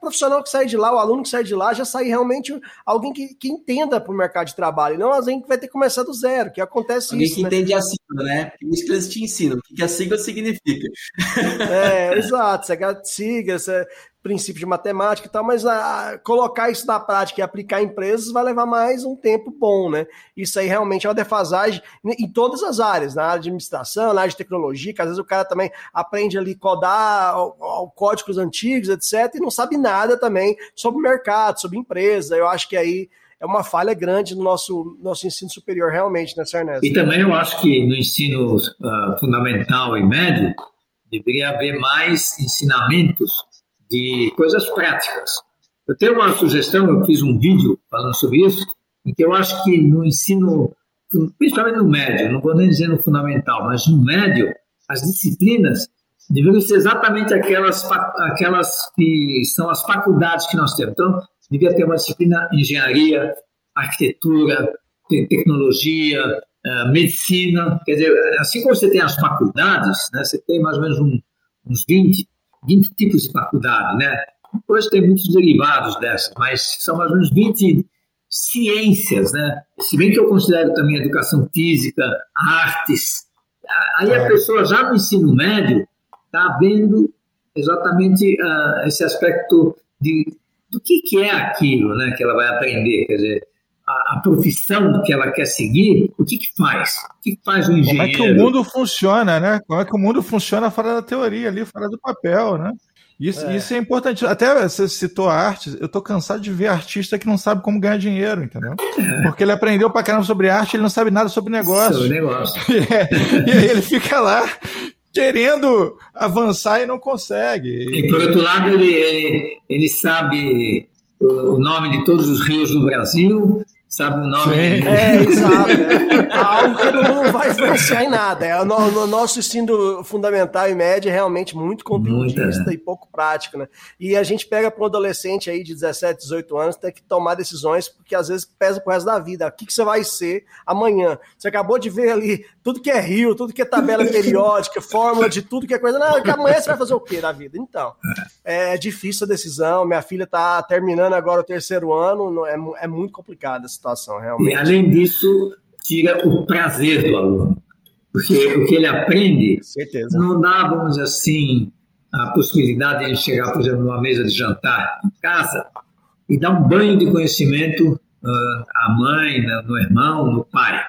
Speaker 3: profissional que sai de lá, o aluno que sai de lá, já sai realmente alguém que, que entenda para o mercado de trabalho, não alguém que vai ter que começar do zero, que acontece
Speaker 2: alguém
Speaker 3: isso.
Speaker 2: Alguém que né? entende a sigla, né? Isso que eles te ensinam, o que a sigla significa.
Speaker 3: É, exato, você é sigla, você princípio de matemática e tal, mas a, colocar isso na prática e aplicar em empresas vai levar mais um tempo bom, né? Isso aí realmente é uma defasagem em todas as áreas, na área de administração, na área de tecnologia, que às vezes o cara também aprende ali codar códigos antigos, etc., e não sabe nada também sobre mercado, sobre empresa. Eu acho que aí é uma falha grande no nosso, nosso ensino superior, realmente, né, Sr.
Speaker 4: E também eu acho que no ensino uh, fundamental e médio deveria haver mais ensinamentos de coisas práticas. Eu tenho uma sugestão, eu fiz um vídeo falando sobre isso, em que eu acho que no ensino, principalmente no médio, não vou nem dizer no fundamental, mas no médio, as disciplinas deveriam ser exatamente aquelas, aquelas que são as faculdades que nós temos. Então, devia ter uma disciplina engenharia, arquitetura, tecnologia, eh, medicina. Quer dizer, assim como você tem as faculdades, né, você tem mais ou menos um, uns 20 20 tipos de faculdade, né? Depois tem muitos derivados dessas, mas são mais ou menos 20 ciências, né? Se bem que eu considero também educação física, artes. Aí a é. pessoa já no ensino médio está vendo exatamente uh, esse aspecto de do que, que é aquilo, né? Que ela vai aprender, quer dizer, a, a, profissão que ela quer seguir, o que, que faz? O que, que faz o engenheiro?
Speaker 1: Como é que o mundo funciona, né? Como é que o mundo funciona fora da teoria, ali, fora do papel, né? Isso é, isso é importante. Até você citou a arte, eu tô cansado de ver artista que não sabe como ganhar dinheiro, entendeu? É. Porque ele aprendeu pra caramba sobre arte, ele não sabe nada sobre negócio. Sobre
Speaker 4: negócio.
Speaker 1: É, e aí ele fica lá querendo avançar e não consegue.
Speaker 4: E por outro lado, ele, ele, ele sabe o nome de todos os rios do Brasil, sabe o nome? Sim.
Speaker 3: É, exato. É. Algo que não vai influenciar em nada. É, o, no, nosso ensino fundamental e médio é realmente muito conteudista né? e pouco prático, né? E a gente pega para um adolescente aí de 17, 18 anos, tem que tomar decisões, porque às vezes pesa pro resto da vida. O que, que você vai ser amanhã? Você acabou de ver ali tudo que é rio, tudo que é tabela periódica, fórmula de tudo que é coisa. Não, que amanhã você vai fazer o quê na vida? Então, é difícil a decisão. Minha filha está terminando agora o terceiro ano, é, é muito complicada essa situação, realmente.
Speaker 4: E além disso, tira o prazer do aluno. Porque o que ele aprende
Speaker 3: Certeza.
Speaker 4: não dá, vamos dizer assim, a possibilidade de chegar, por exemplo, numa mesa de jantar em casa e dar um banho de conhecimento uh, à mãe, no irmão, no pai.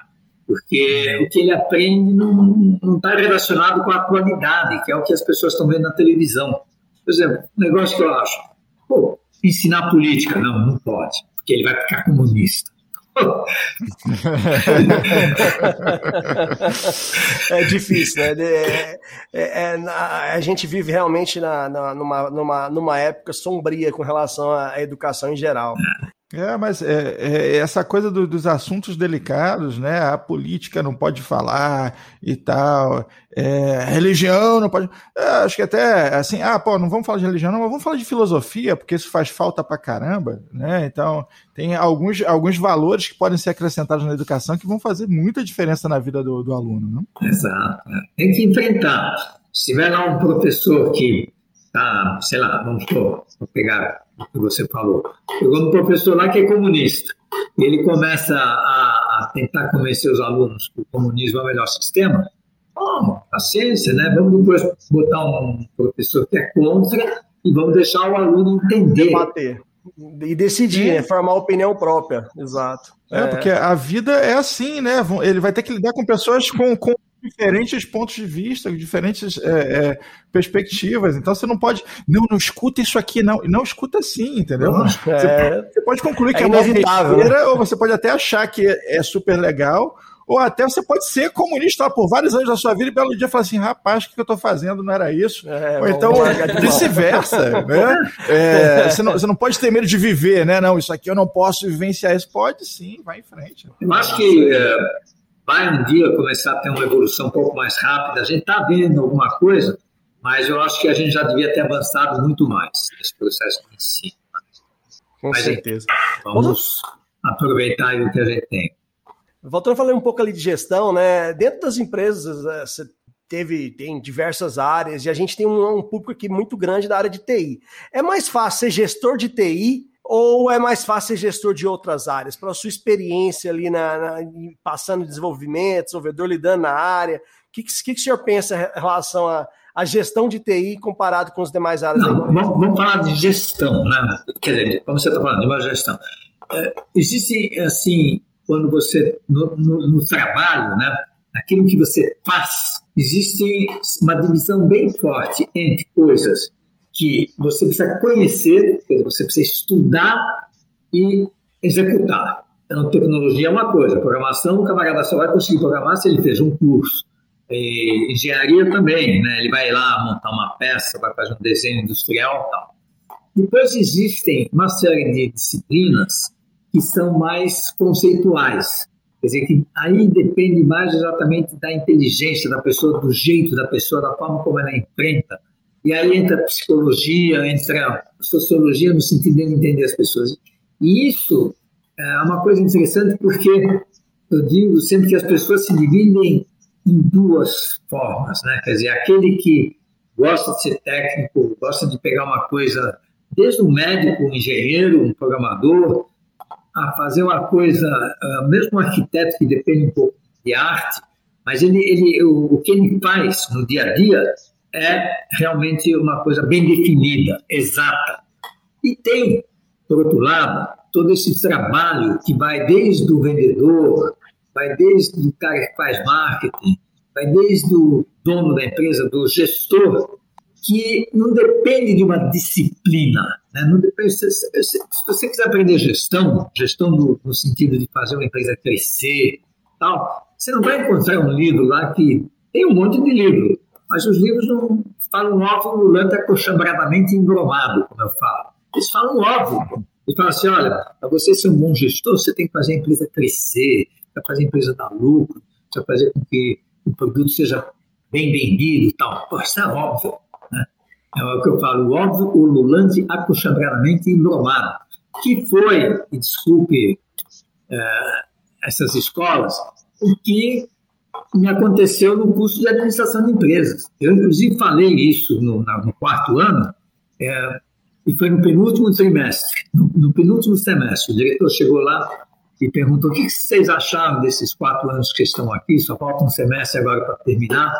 Speaker 4: Porque o que ele aprende não está relacionado com a atualidade, que é o que as pessoas estão vendo na televisão. Por exemplo, um negócio que eu acho, pô, ensinar política, não, não pode, porque ele vai ficar comunista.
Speaker 3: É difícil, né? É, é, é, a gente vive realmente na, na, numa, numa, numa época sombria com relação à educação em geral.
Speaker 1: É, mas é, é essa coisa do, dos assuntos delicados, né? A política não pode falar e tal, é, religião não pode. É, acho que até assim, ah, pô, não vamos falar de religião, não, mas vamos falar de filosofia, porque isso faz falta pra caramba, né? Então, tem alguns, alguns valores que podem ser acrescentados na educação que vão fazer muita diferença na vida do, do aluno, não?
Speaker 4: Exato. Tem que enfrentar. Se tiver lá um professor que tá, sei lá, vamos vou pegar o que você falou. Pegou um professor lá que é comunista. Ele começa a, a tentar convencer os alunos que o comunismo é o melhor sistema. Oh, paciência, né? Vamos depois botar um professor que é contra e vamos deixar o aluno entender.
Speaker 3: Debater. E decidir, né? formar opinião própria. Exato.
Speaker 1: É, é, porque a vida é assim, né? Ele vai ter que lidar com pessoas com, com diferentes pontos de vista, diferentes é, é, perspectivas. Então você não pode. Não, não escuta isso aqui, não. Não escuta assim, entendeu? Você, é... você, pode concluir que é, é inevitável. Né? ou você pode até achar que é, super legal, ou até você pode ser comunista por vários anos da sua vida e belo dia falar assim, rapaz, o que eu estou fazendo não era isso. É, ou então, vice-versa. né? É, você, não, você não pode ter medo de viver, né? Não, isso aqui eu não posso vivenciar isso. Pode sim, vai em frente.
Speaker 4: Eu acho que é, vai um dia começar a ter uma evolução um pouco mais rápida. A gente está vendo alguma coisa, mas eu acho que a gente já devia ter avançado muito mais nesse processo de ensino.
Speaker 3: Com mas, certeza.
Speaker 4: Vamos aproveitar o que a gente tem.
Speaker 3: Voltando a falar um pouco ali de gestão, né? Dentro das empresas, é, você teve tem diversas áreas e a gente tem um, um, público aqui muito grande da área de TI. É mais fácil ser gestor de TI ou é mais fácil ser gestor de outras áreas? Pela sua experiência ali na, na passando desenvolvimento, desenvolvedor lidando na área, o que, que, que, o senhor pensa em relação a, a gestão de TI comparado com as demais áreas?
Speaker 4: Não, vamos, vamos, falar de gestão, né? Quer dizer, como você está falando, de uma gestão. É, existe, assim, quando você, no, no, no trabalho, né, aquilo que você faz, existe uma divisão bem forte entre coisas que você precisa conhecer, você precisa estudar e executar. Então, tecnologia é uma coisa, programação, o camarada só vai conseguir programar se ele fez um curso. E engenharia também, né? ele vai lá montar uma peça, vai fazer um desenho industrial tal. Depois existem uma série de disciplinas que são mais conceituais. Quer dizer, que aí depende mais exatamente da inteligência da pessoa, do jeito da pessoa, da forma como ela enfrenta. E aí entra psicologia, entra sociologia no sentido de entender as pessoas. E isso é uma coisa interessante porque eu digo sempre que as pessoas se dividem em duas formas, né? Quer dizer, aquele que gosta de ser técnico, gosta de pegar uma coisa, desde um médico, um engenheiro, um programador, a fazer uma coisa, uh, mesmo um arquiteto que depende um pouco de arte, mas ele, ele, o, o que ele faz no dia a dia é realmente uma coisa bem definida, exata. E tem, por outro lado, todo esse trabalho que vai desde o vendedor, vai desde o cara que faz marketing, vai desde o dono da empresa, do gestor, que não depende de uma disciplina. Né? Não depende, se, se, se, você quiser aprender gestão, gestão no, sentido de fazer uma empresa crescer, tal, você não vai encontrar um livro lá que tem um monte de livro, mas os livros não falam óbvio lulante acochambradamente embromado, como eu falo. Eles falam óbvio. Eles falam assim, olha, para você ser um bom gestor, você tem que fazer a empresa crescer, para fazer a empresa dar lucro, para fazer com que o produto seja bem vendido e tal. Pô, isso é óbvio. É o que eu falo, o óbvio, o lulante acochambradamente embromado, que foi, e desculpe é, essas escolas, o que me aconteceu no curso de administração de empresas. Eu, inclusive, falei isso no, no quarto ano, é, e foi no penúltimo trimestre, no, no, penúltimo semestre. O diretor chegou lá e perguntou: o que vocês acharam desses quatro anos que estão aqui? Só falta um semestre agora para terminar.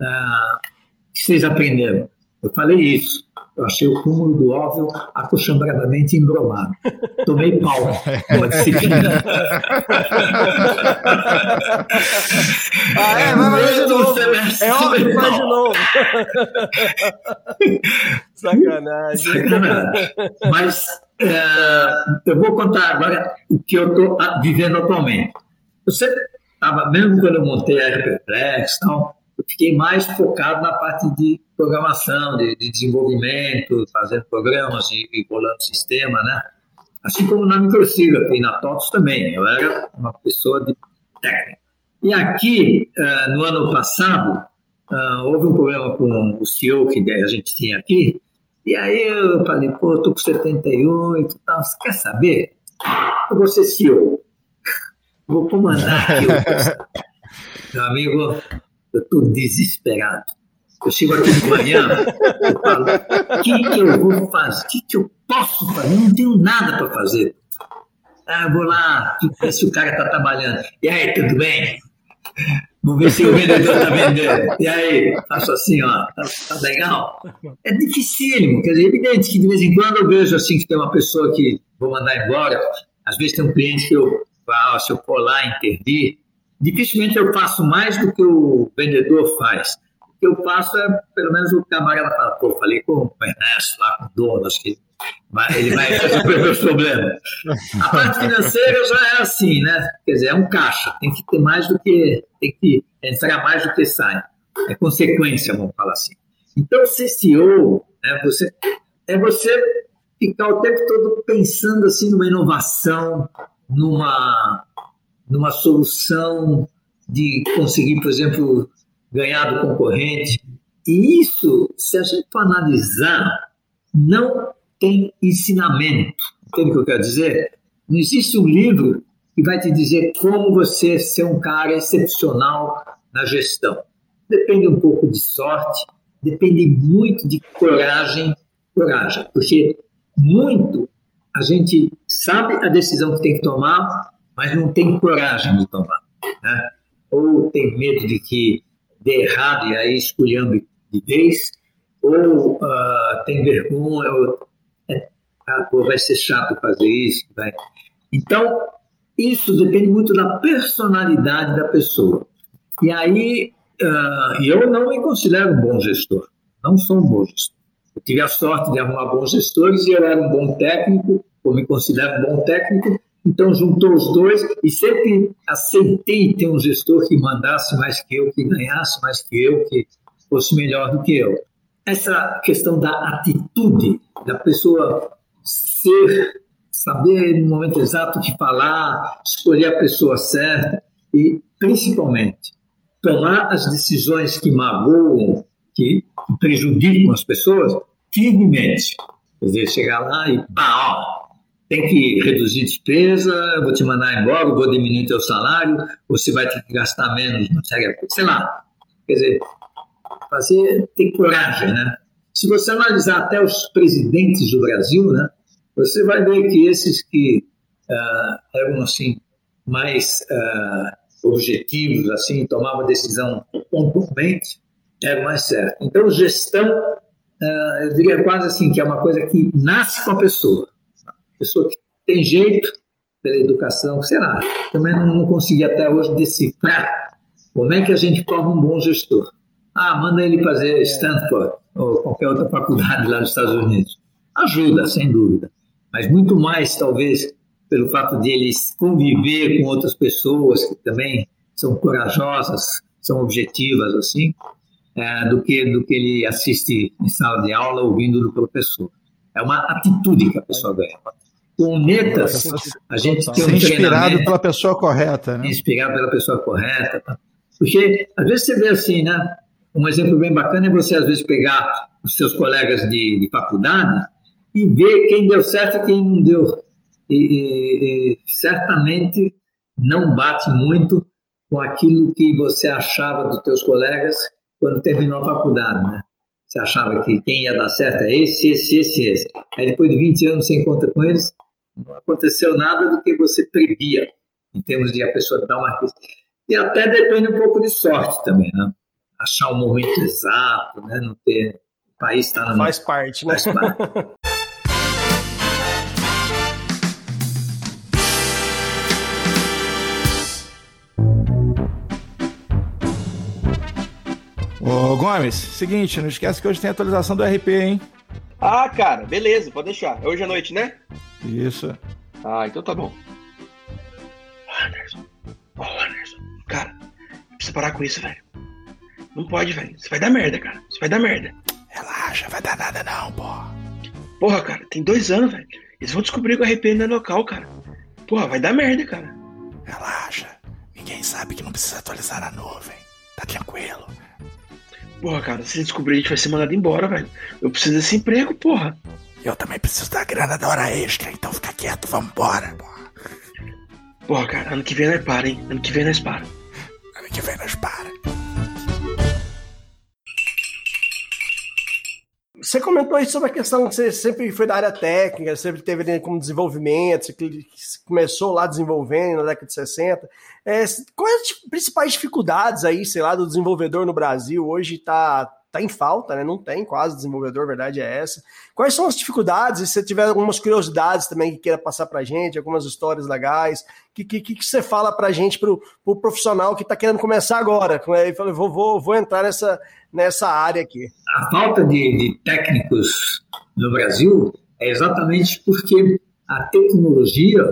Speaker 4: Ah, o que vocês aprenderam? Eu falei isso. Eu achei o cúmulo do óbvio acochambradamente embromado. Tomei pau com disciplina.
Speaker 3: ah, é? Vai mais de novo. É óbvio, vai de novo. Sacanagem.
Speaker 4: Sacanagem. Mas é, eu vou contar agora o que eu estou vivendo atualmente. Sempre estava, mesmo quando eu montei a RPPlex e tal, eu fiquei mais focado na parte de programação, de, de desenvolvimento, fazendo programas e, e bolando sistema, né? Assim como na Microsiga e na TOTOS também, eu era uma pessoa de técnica. E aqui, uh, no ano passado, uh, houve um problema com o CEO que a gente tinha aqui, e aí eu falei, pô, eu tô com 78 e tal, você quer saber? Eu vou ser CEO, vou comandar aqui o Meu amigo, eu estou desesperado. Eu chego aqui de manhã, eu falo, o que, que eu vou fazer? O que, que eu posso fazer? Eu não tenho nada para fazer. Ah, vou lá, ver se o cara está trabalhando. E aí, tudo bem? Vamos ver se o vendedor está vendendo. E aí, faço assim, ó, tá, tá, legal? É dificílimo, quer dizer, é evidente que de vez em quando eu vejo assim que tem uma pessoa que vou mandar embora. Às vezes tem um cliente que eu, ah, se eu for lá intervir, Dificilmente eu faço mais do que o vendedor faz. O que eu faço é, pelo menos, o camarada fala, pô, falei com o Ernesto, lá com o dono, acho que Ele vai resolver os problemas. A parte financeira já é assim, né? Quer dizer, é um caixa. Tem que ter mais do que. Tem que entrar mais do que sai. É consequência, vamos falar assim. Então, CEO né, você, é você ficar o tempo todo pensando assim numa inovação, numa, numa solução de conseguir, por exemplo, ganhar do concorrente. E isso, se a gente for analisar, não tem ensinamento. Entende o que eu quero dizer? Não existe um livro que vai te dizer como você ser um cara excepcional na gestão. Depende um pouco de sorte, depende muito de coragem, coragem, porque muito a gente sabe a decisão que tem que tomar, mas não tem coragem de tomar, né? Ou tem medo de que dê errado e aí escolhendo de vez, ou uh, tem vergonha, ou é, ah, vai ser chato fazer isso, vai. Então, isso depende muito da personalidade da pessoa. E aí, uh, eu não me considero um bom gestor, não sou um bom gestor. Eu tive a sorte de arrumar bons gestores e eu era um bom técnico, ou me considero um bom técnico, então juntou os dois e sempre aceitei ter um gestor que mandasse mais que eu, que ganhasse mais que eu, que fosse melhor do que eu. Essa questão da atitude, da pessoa ser, saber no momento exato de falar, escolher a pessoa certa e, principalmente, tomar as decisões que magoam, que prejudicam as pessoas, firmemente. Quer dizer, chegar lá e ó, tem que reduzir despesa, vou te mandar embora, vou diminuir teu salário, você vai ter que gastar menos, não sei, sei lá. Quer dizer, fazer, ter coragem, né? Se você analisar até os presidentes do Brasil, né, você vai ver que esses que uh, eram assim mais uh, objetivos, assim, tomavam decisão pontualmente, eram mais certos. Então, gestão, uh, eu diria quase assim que é uma coisa que nasce com a pessoa pessoa que tem jeito pela educação, sei lá, também não, não consegui até hoje decifrar como é que a gente forma um bom gestor. Ah, manda ele fazer Stanford ou qualquer outra faculdade lá nos Estados Unidos. Ajuda, sem dúvida, mas muito mais, talvez, pelo fato de ele conviver com outras pessoas que também são corajosas, são objetivas, assim, é, do, que, do que ele assiste em sala de aula ouvindo do professor. É uma atitude que a pessoa ganha, com metas, a gente tem um
Speaker 1: inspirado pela pessoa correta, né?
Speaker 4: Inspirado pela pessoa correta. Tá? Porque, às vezes, você vê assim, né? Um exemplo bem bacana é você, às vezes, pegar os seus colegas de, de faculdade e ver quem deu certo e quem não deu. E, e, e, certamente não bate muito com aquilo que você achava dos teus colegas quando terminou a faculdade, né? Você achava que quem ia dar certo é esse, esse, esse, esse. Aí depois de 20 anos você encontra com eles, não aconteceu nada do que você previa, em termos de a pessoa dar uma. E até depende um pouco de sorte também, né? Achar o momento exato, né? Não ter. O país está
Speaker 3: na. Faz parte, né? Faz parte.
Speaker 1: Ô Gomes, seguinte, não esquece que hoje tem atualização do RP, hein?
Speaker 2: Ah, cara, beleza, pode deixar. É hoje à noite, né?
Speaker 1: Isso.
Speaker 2: Ah, então tá bom. Anderson. Ô, oh, Anderson. Cara, precisa parar com isso, velho. Não pode, velho. Isso vai dar merda, cara. Isso vai dar merda.
Speaker 1: Relaxa, vai dar nada não, porra.
Speaker 2: Porra, cara, tem dois anos, velho. Eles vão descobrir que o RP não é local, cara. Porra, vai dar merda, cara.
Speaker 1: Relaxa. Ninguém sabe que não precisa atualizar a nuvem. Tá tranquilo.
Speaker 2: Porra, cara, se descobrir, a gente vai ser mandado embora, velho. Eu preciso desse emprego, porra.
Speaker 1: Eu também preciso da grana da hora extra, então fica quieto, vambora,
Speaker 2: porra. Porra, cara, ano que vem nós para, hein? Ano que vem nós para.
Speaker 1: Ano que vem nós para.
Speaker 3: Você comentou aí sobre a questão que você sempre foi da área técnica, sempre teve como desenvolvimento, você começou lá desenvolvendo na década de 60. É, quais as principais dificuldades aí, sei lá, do desenvolvedor no Brasil? Hoje está tá em falta, né? Não tem quase desenvolvedor, a verdade é essa. Quais são as dificuldades? E se você tiver algumas curiosidades também que queira passar para a gente, algumas histórias legais, que, que, que você fala para a gente, para o pro profissional que está querendo começar agora? Eu falei, vou, vou, vou entrar nessa, nessa área aqui.
Speaker 4: A falta de, de técnicos no Brasil é exatamente porque a tecnologia,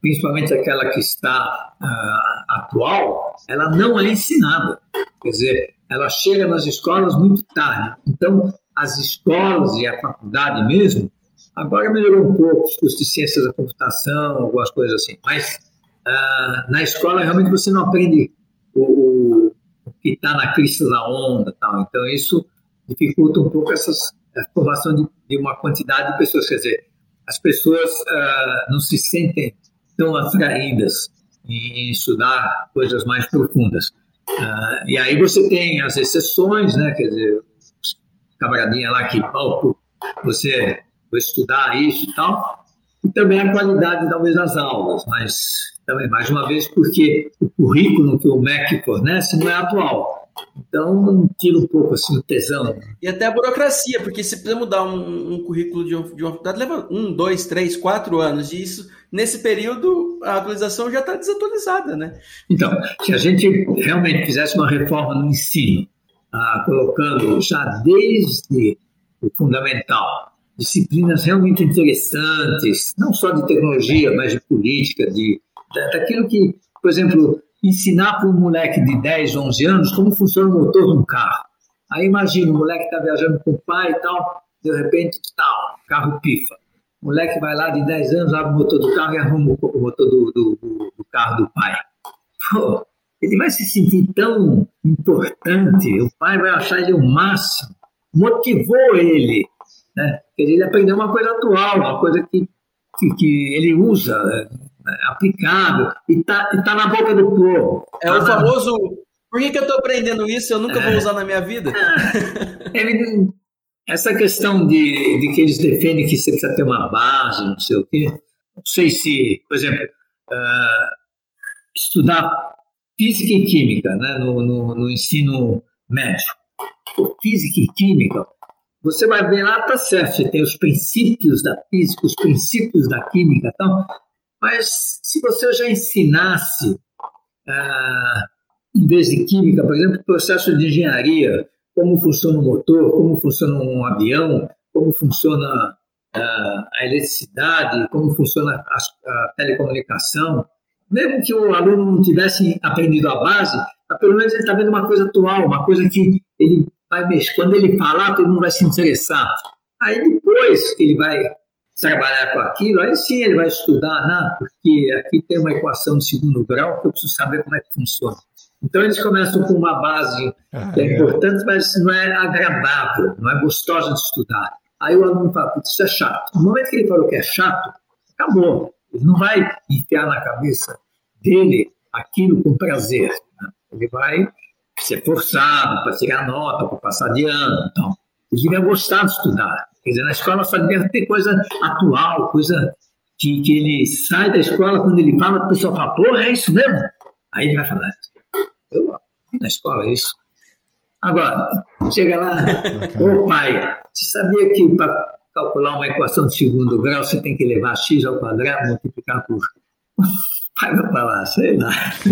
Speaker 4: principalmente aquela que está uh, atual, ela não é ensinada. Quer dizer, ela chega nas escolas muito tarde. Então, as escolas e a faculdade mesmo, agora melhorou um pouco os cursos de ciências da computação, algumas coisas assim. Mas uh, na escola realmente você não aprende o, o, o que está na crista da onda, tal. Então isso dificulta um pouco essas, a formação de, de uma quantidade de pessoas. Quer dizer, as pessoas uh, não se sentem tão atraídas em estudar coisas mais profundas. Uh, e aí você tem as exceções, né? Quer dizer, camaradinha lá que, oh, você vai estudar isso e tal. E também a qualidade, talvez, das aulas, mas também, mais uma vez, porque o currículo que o MEC fornece não é atual. Então, tira um pouco assim o tesão.
Speaker 2: E até a burocracia, porque se precisa mudar um, um currículo de, um, de uma faculdade, leva um, dois, três, quatro anos. E isso, nesse período, a atualização já está desatualizada, né?
Speaker 4: Então, se a gente realmente fizesse uma reforma no ensino, ah, colocando já desde o fundamental disciplinas realmente interessantes, não só de tecnologia, mas de política, de, daquilo que, por exemplo, ensinar para um moleque de 10, 11 anos como funciona o motor de um carro. Aí imagina, o moleque está viajando com o pai e tal, de repente, tal, carro pifa. O moleque vai lá de 10 anos, abre o motor do carro e arruma o motor do, do, do carro do pai. Pô, ele vai se sentir tão importante, o pai vai achar ele o máximo, motivou ele. Né? Ele aprendeu uma coisa atual, uma coisa que, que, que ele usa, é, aplicável, e está tá na boca do povo.
Speaker 2: É o famoso. Por que, que eu estou aprendendo isso? Eu nunca é, vou usar na minha vida.
Speaker 4: Ele, essa questão de, de que eles defendem que você precisa ter uma base, não sei o quê. Não sei se, por exemplo, uh, estudar física e química né, no, no, no ensino médio. física e química, você vai ver lá, tá certo, você tem os princípios da física, os princípios da química, então, mas se você já ensinasse, ah, em vez de química, por exemplo, processo de engenharia, como funciona o motor, como funciona um avião, como funciona ah, a eletricidade, como funciona a, a, telecomunicação, mesmo que o aluno não tivesse aprendido a base, pelo menos ele está vendo uma coisa atual, uma coisa que ele vai mexer. Quando ele falar, todo mundo vai se interessar. Aí depois ele vai trabalhar com aquilo, aí sim ele vai estudar, né? porque aqui tem uma equação de segundo grau que eu preciso saber como é que funciona. Então eles começam com uma base ah, que é importante, mas não é agradável, não é gostosa de estudar. Aí o aluno fala, isso é chato. No momento que ele falou que é chato, acabou. Ele não vai enfiar na cabeça dele aquilo com prazer. Né? Ele vai ser forçado para tirar nota, para passar de ano. Então, ele devia gostar de estudar. Quer dizer, na escola só devia ter coisa atual, coisa que, que ele sai da escola, quando ele fala, o pessoal fala, é isso mesmo? Aí ele vai falar, eu na escola é isso. Agora, chega lá, ô pai, você sabia que para calcular uma equação de segundo grau você tem que levar x ao quadrado, multiplicar por Paga pra lá, sei lá.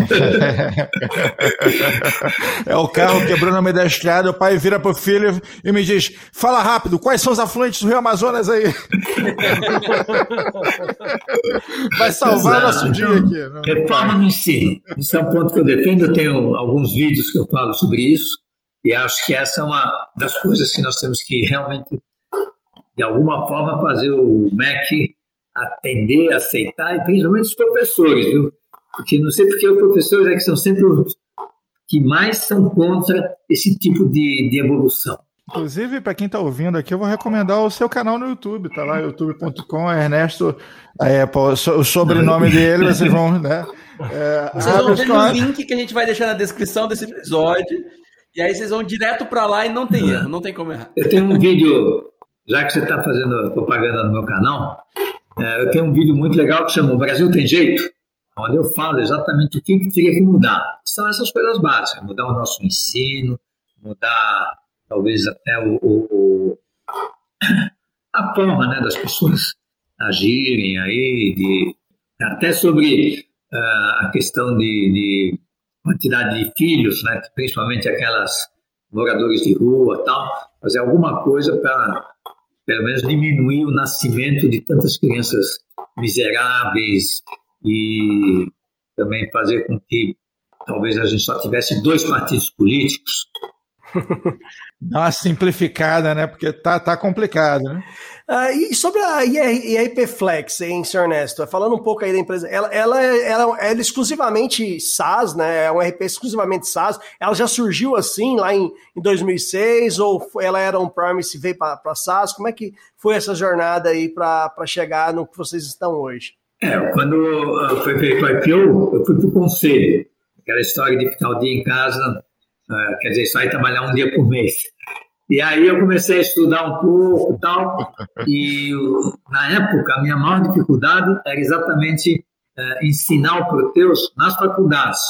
Speaker 1: é o carro meio da estrada, o pai vira pro filho e me diz: fala rápido, quais são os afluentes do Rio Amazonas aí? Vai salvar Exato. nosso dia aqui.
Speaker 4: Não? Reforma no ensino. Isso é um ponto que eu defendo. Eu tenho alguns vídeos que eu falo sobre isso. E acho que essa é uma das coisas que nós temos que realmente, de alguma forma, fazer o MEC atender, aceitar, e principalmente os professores, viu? Porque não sei porque os professores é que são sempre os que mais são contra esse tipo de, de evolução.
Speaker 1: Inclusive, para quem está ouvindo aqui, eu vou recomendar o seu canal no YouTube, tá lá, youtube.com, Ernesto, é, o sobrenome dele, vocês vão, né?
Speaker 2: É, vocês vão ver no link que a gente vai deixar na descrição desse episódio, e aí vocês vão direto para lá e não tem erro, não tem como errar.
Speaker 4: Eu tenho um vídeo, já que você está fazendo propaganda no meu canal, é, eu tenho um vídeo muito legal que chama O Brasil Tem Jeito, onde eu falo exatamente o que, que teria que mudar. São essas coisas básicas, mudar o nosso ensino, mudar talvez até o, o, o a forma né, das pessoas agirem aí, de, até sobre uh, a questão de, de, quantidade de filhos, né, principalmente aquelas moradores de rua tal, fazer alguma coisa para pelo menos diminuir o nascimento de tantas crianças miseráveis e também fazer com que talvez a gente só tivesse dois partidos políticos.
Speaker 1: Dá uma simplificada, né? Porque tá, tá complicado, né?
Speaker 3: Ah, e sobre a IRP Flex, hein, senhor Ernesto? Falando um pouco aí da empresa, ela, ela, ela, ela é exclusivamente SaaS, né? É um RP exclusivamente SaaS. Ela já surgiu assim lá em, em 2006 ou ela era um Promise e veio para SaaS? Como é que foi essa jornada aí para chegar no que vocês estão hoje?
Speaker 4: É, quando foi feito o IPO, eu fui para o conselho. Aquela história de ficar o dia em casa quer dizer, só ir trabalhar um dia por mês. E aí eu comecei a estudar um pouco e tal, e na época a minha maior dificuldade era exatamente uh, ensinar o Proteus nas faculdades,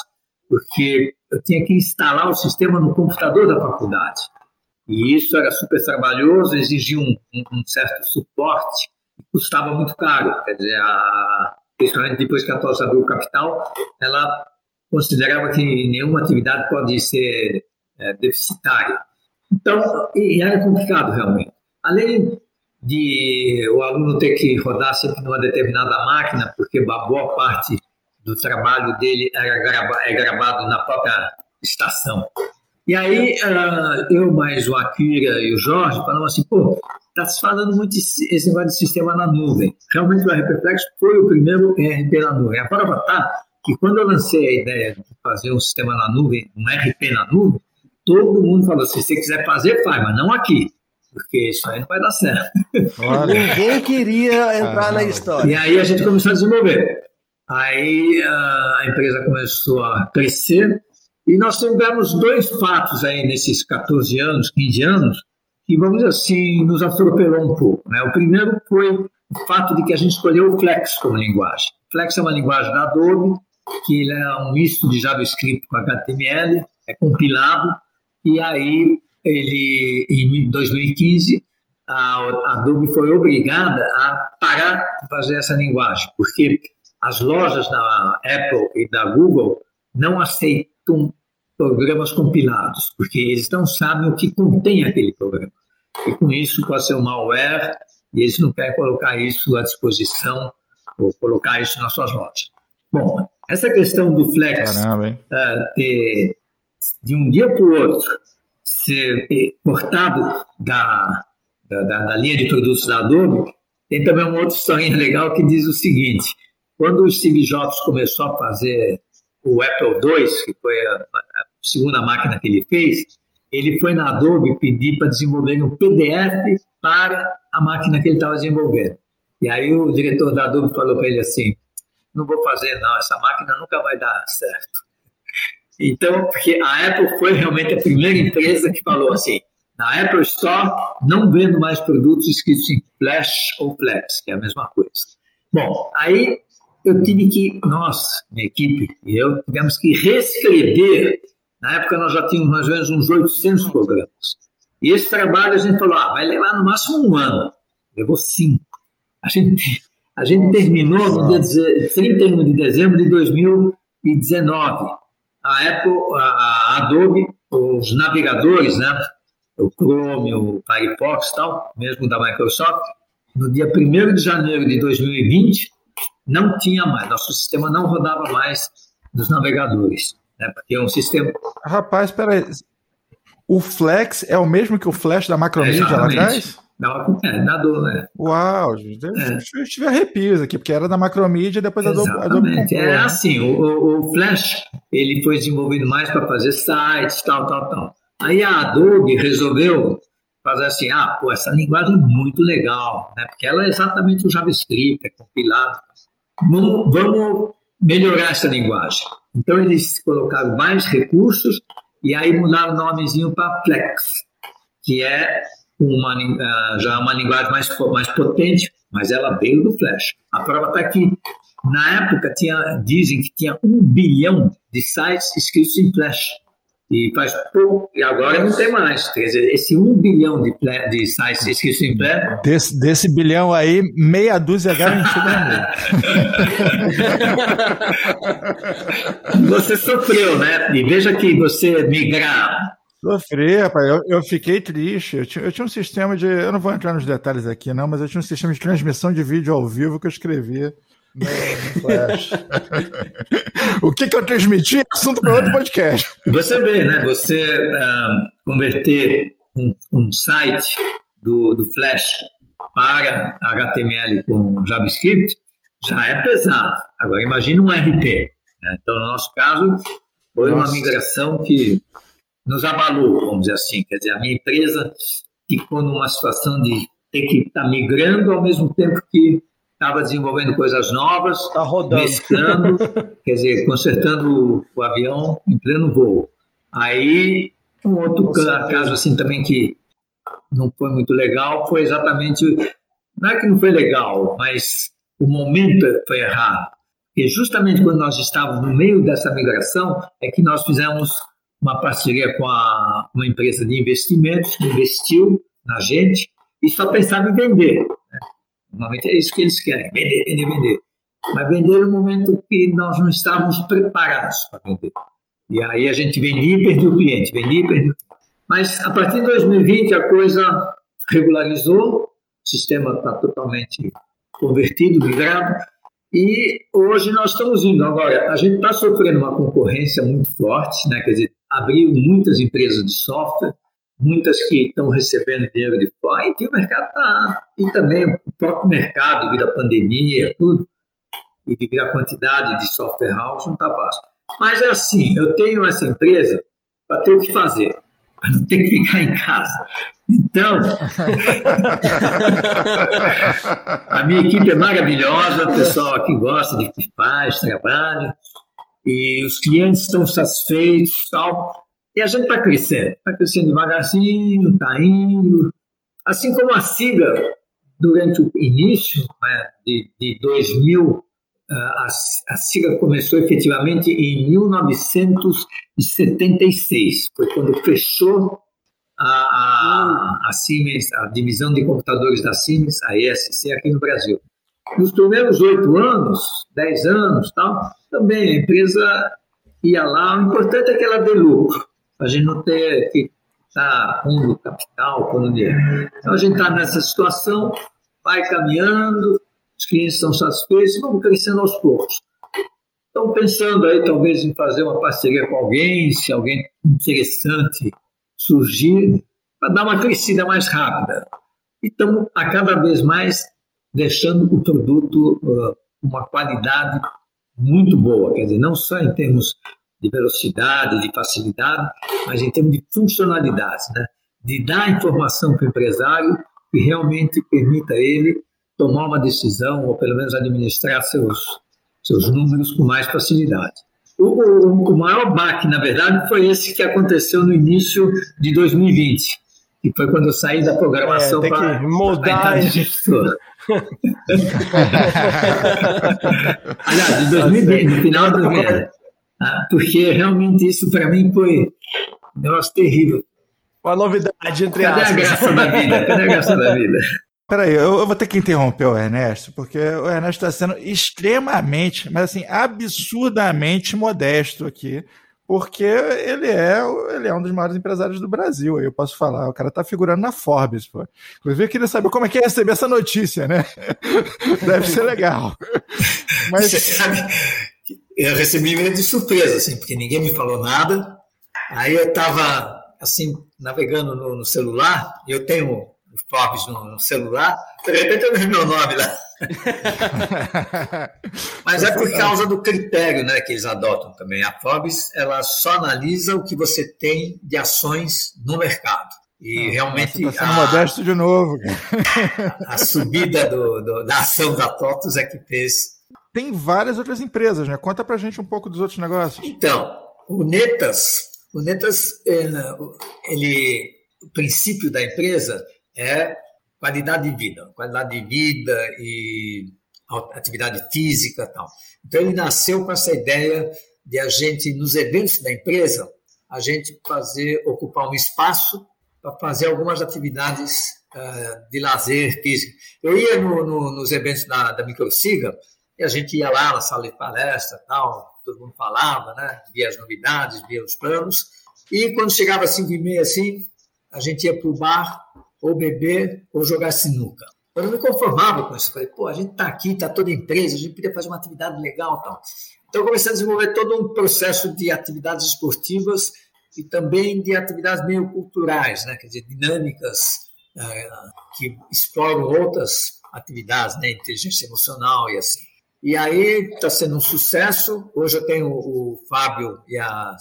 Speaker 4: porque eu tinha que instalar o sistema no computador da faculdade. E isso era super trabalhoso, exigia um, um, um certo suporte, custava muito caro. Quer dizer, a, principalmente depois que a TOS abriu o capital, ela considerava que nenhuma atividade pode ser é, deficitária. Então, era complicado realmente. Além de o aluno ter que rodar sempre numa determinada máquina, porque boa parte do trabalho dele era grava, é gravado na própria estação. E aí, uh, eu mais o Akira e o Jorge falamos assim, pô, está se falando muito esse negócio de sistema na nuvem. Realmente o RP Flex foi o primeiro ERP na nuvem. A prova está que quando eu lancei a ideia de fazer um sistema na nuvem, um RP na nuvem, todo mundo falou: assim, se você quiser fazer, faz, mas não aqui. Porque isso aí não vai dar certo.
Speaker 3: Ninguém queria entrar ah, na história.
Speaker 4: E aí a gente começou a desenvolver. Aí a empresa começou a crescer e nós tivemos dois fatos aí nesses 14 anos, 15 anos, que, vamos dizer assim, nos atropelou um pouco. Né? O primeiro foi o fato de que a gente escolheu o Flex como linguagem. Flex é uma linguagem da Adobe que ele é um misto de JavaScript com HTML, é compilado, e aí ele, em 2015, a Adobe foi obrigada a parar de fazer essa linguagem, porque as lojas da Apple e da Google não aceitam programas compilados, porque eles não sabem o que contém aquele programa. E com isso pode ser um malware, e eles não querem colocar isso à disposição ou colocar isso nas suas lojas. Bom, essa questão do flex Caramba, uh, ter, de um dia para o outro ser cortado da, da, da, linha de produtos da Adobe, tem também uma outra história legal que diz o seguinte: quando o Steve Jobs começou a fazer o Apple II, que foi a, a segunda máquina que ele fez, ele foi na Adobe pedir para desenvolver um PDF para a máquina que ele estava desenvolvendo. E aí o diretor da Adobe falou para ele assim: não vou fazer não, essa máquina nunca vai dar certo. Então, porque a Apple foi realmente a primeira empresa que falou assim, na Apple Store não vendo mais produtos escritos em Flash ou Flex, que é a mesma coisa. Bom, aí eu tive que, nós, minha equipe e eu, tivemos que reescrever. Na época nós já tínhamos mais ou menos uns 800 programas. E esse trabalho a gente falou, ah, vai levar no máximo um ano. Levou cinco. A gente a gente terminou no dia 31 de dezembro de 2019. A Apple, a Adobe, os navegadores, né? o Chrome, o Firefox tal, mesmo da Microsoft, no dia 1 de janeiro de 2020, não tinha mais, nosso sistema não rodava mais nos navegadores, né? porque é um sistema...
Speaker 1: Rapaz, espera aí, o Flex é o mesmo que o Flash da Macromedia é, lá atrás?
Speaker 4: Dá é, dá dor, né?
Speaker 1: Uau, é. eu tive arrepios aqui, porque era da Macromedia e depois
Speaker 4: Exatamente.
Speaker 1: a Adobe, comprou,
Speaker 4: É assim, o, o, Flash, ele foi desenvolvido mais para fazer sites, tal, tal, tal. Aí a Adobe resolveu fazer assim, ah, pô, essa linguagem é muito legal, né? Porque ela é exatamente o JavaScript, é compilado. Vamos, vamos melhorar essa linguagem. Então eles colocaram mais recursos e aí mudaram o nomezinho para Flex, que é uma, uh, já uma linguagem mais, mais potente, mas ela veio do Flash. A prova está aqui. Na época, tinha, dizem que tinha um bilhão de sites escritos em Flash. E faz pouco, e agora não tem mais. Quer dizer, esse um bilhão de, de sites escritos em Flash.
Speaker 1: Desse, desse bilhão aí, meia dúzia garantida.
Speaker 4: você sofreu, né? E veja que você migrar
Speaker 1: Sofri, rapaz. Eu, eu fiquei triste. Eu tinha, eu tinha, um sistema de. Eu não vou entrar nos detalhes aqui, não, mas eu tinha um sistema de transmissão de vídeo ao vivo que eu escrevia no, Flash. o que, que eu transmiti? Assunto para outro podcast.
Speaker 4: Você vê, né? Você uh, converter um, um, site do, do Flash para HTML com JavaScript já é pesado. Agora, imagine um RP. Né? Então, no nosso caso, foi Nossa. uma migração que nos abalou, vamos dizer assim. Quer dizer, a minha empresa ficou numa situação de ter que estar tá migrando ao mesmo tempo que estava desenvolvendo coisas novas,
Speaker 3: tá rodando.
Speaker 4: mesclando, quer dizer, consertando o, o, avião em pleno voo. Aí, um outro caso assim também que não foi muito legal foi exatamente, não é que não foi legal, mas o momento foi errado. E justamente quando nós estávamos no meio dessa migração é que nós fizemos uma parceria com a, uma empresa de investimentos, investiu na gente e só pensava em vender. Né? Normalmente é isso que eles querem, vender, vender, vender. Mas vender no momento que nós não estávamos preparados para vender. E aí a gente vendia e perdia o cliente, vendia e perdia. Mas a partir de 2020 a coisa regularizou, o sistema está totalmente convertido, migrado, e hoje nós estamos indo. Agora, a gente está sofrendo uma concorrência muito forte, né? quer dizer, abriu muitas empresas de software, muitas que estão recebendo dinheiro de fora, e que o mercado está. E também o próprio mercado, devido à pandemia, tudo, e devido à quantidade de software house, não está fácil. Mas é assim, eu tenho essa empresa para ter o que fazer, para não ter que ficar em casa. Então, a minha equipe é maravilhosa, o pessoal aqui gosta de que faz, trabalha, e os clientes estão satisfeitos tal. E a gente está crescendo, está crescendo devagarzinho, está indo. Assim como a SIGA, durante o início né, de, de 2000, a, a SIGA começou efetivamente em 1976, foi quando fechou a, a, a Siemens, a divisão de computadores da Siemens, a ESC, aqui no Brasil. Nos primeiros oito anos, dez anos, tal, também a empresa ia lá. O importante é que ela dê lucro a gente não ter que estar pondo capital, pondo dinheiro. Então a gente está nessa situação, vai caminhando, os clientes estão satisfeitos vamos crescendo aos poucos. Estão pensando aí talvez em fazer uma parceria com alguém, se alguém interessante surgir, para dar uma crescida mais rápida. E estamos a cada vez mais deixando o produto uh, uma qualidade muito boa, quer dizer, não só em termos de velocidade, de facilidade, mas em termos de funcionalidade, né? de dar informação para o empresário que realmente permita ele tomar uma decisão ou pelo menos administrar seus, seus números com mais facilidade. O, o, o maior baque, na verdade, foi esse que aconteceu no início de 2020, que foi quando eu saí da programação
Speaker 3: é, para mudar gestor.
Speaker 4: Aliás, de 2020, no final de 2020. Ah, porque realmente isso para mim foi um negócio terrível.
Speaker 3: Uma novidade, entre
Speaker 4: Cadê aspas. a graça da vida? Cadê a graça da vida?
Speaker 1: Peraí, eu, eu vou ter que interromper o Ernesto, porque o Ernesto está sendo extremamente, mas assim, absurdamente modesto aqui, porque ele é, ele é um dos maiores empresários do Brasil, aí eu posso falar. O cara tá figurando na Forbes, pô. Inclusive, eu queria saber como é que é receber essa notícia, né? Deve ser legal.
Speaker 4: Mas... Você sabe, eu recebi meio de surpresa, assim, porque ninguém me falou nada. Aí eu estava, assim, navegando no, no, celular, e eu tenho os Forbes no, celular, de repente eu vi meu nome lá. Mas é por causa do critério né, que eles adotam também. A Forbes, ela só analisa o que você tem de ações no mercado. E realmente.
Speaker 1: Você está sendo a, modesto de novo.
Speaker 4: A, a subida do, do, da ação da TOTUS é que fez
Speaker 1: tem várias outras empresas, né? Conta pra gente um pouco dos outros negócios.
Speaker 4: Então, o Netas, o Netas, ele, o princípio da empresa é qualidade de vida, qualidade de vida e atividade física tal. Então ele nasceu com essa ideia de a gente, nos eventos da empresa, a gente fazer, ocupar um espaço para fazer algumas atividades uh, de lazer físico. Eu ia no, no, nos eventos da, da Microsiga, e a gente ia lá na sala de palestra, tal, todo mundo falava, né? Via as novidades, via os planos. E quando chegava às 5 e meia, assim, a gente ia para o bar ou beber ou jogar sinuca. Eu não me conformava com isso. Falei, pô, a gente está aqui, está toda empresa, a gente podia fazer uma atividade legal tal. Então, eu comecei a desenvolver todo um processo de atividades esportivas e também de atividades meio culturais, né? quer dizer, dinâmicas é, que exploram outras atividades, né? inteligência emocional e assim. E aí está sendo um sucesso. Hoje eu tenho o Fábio e a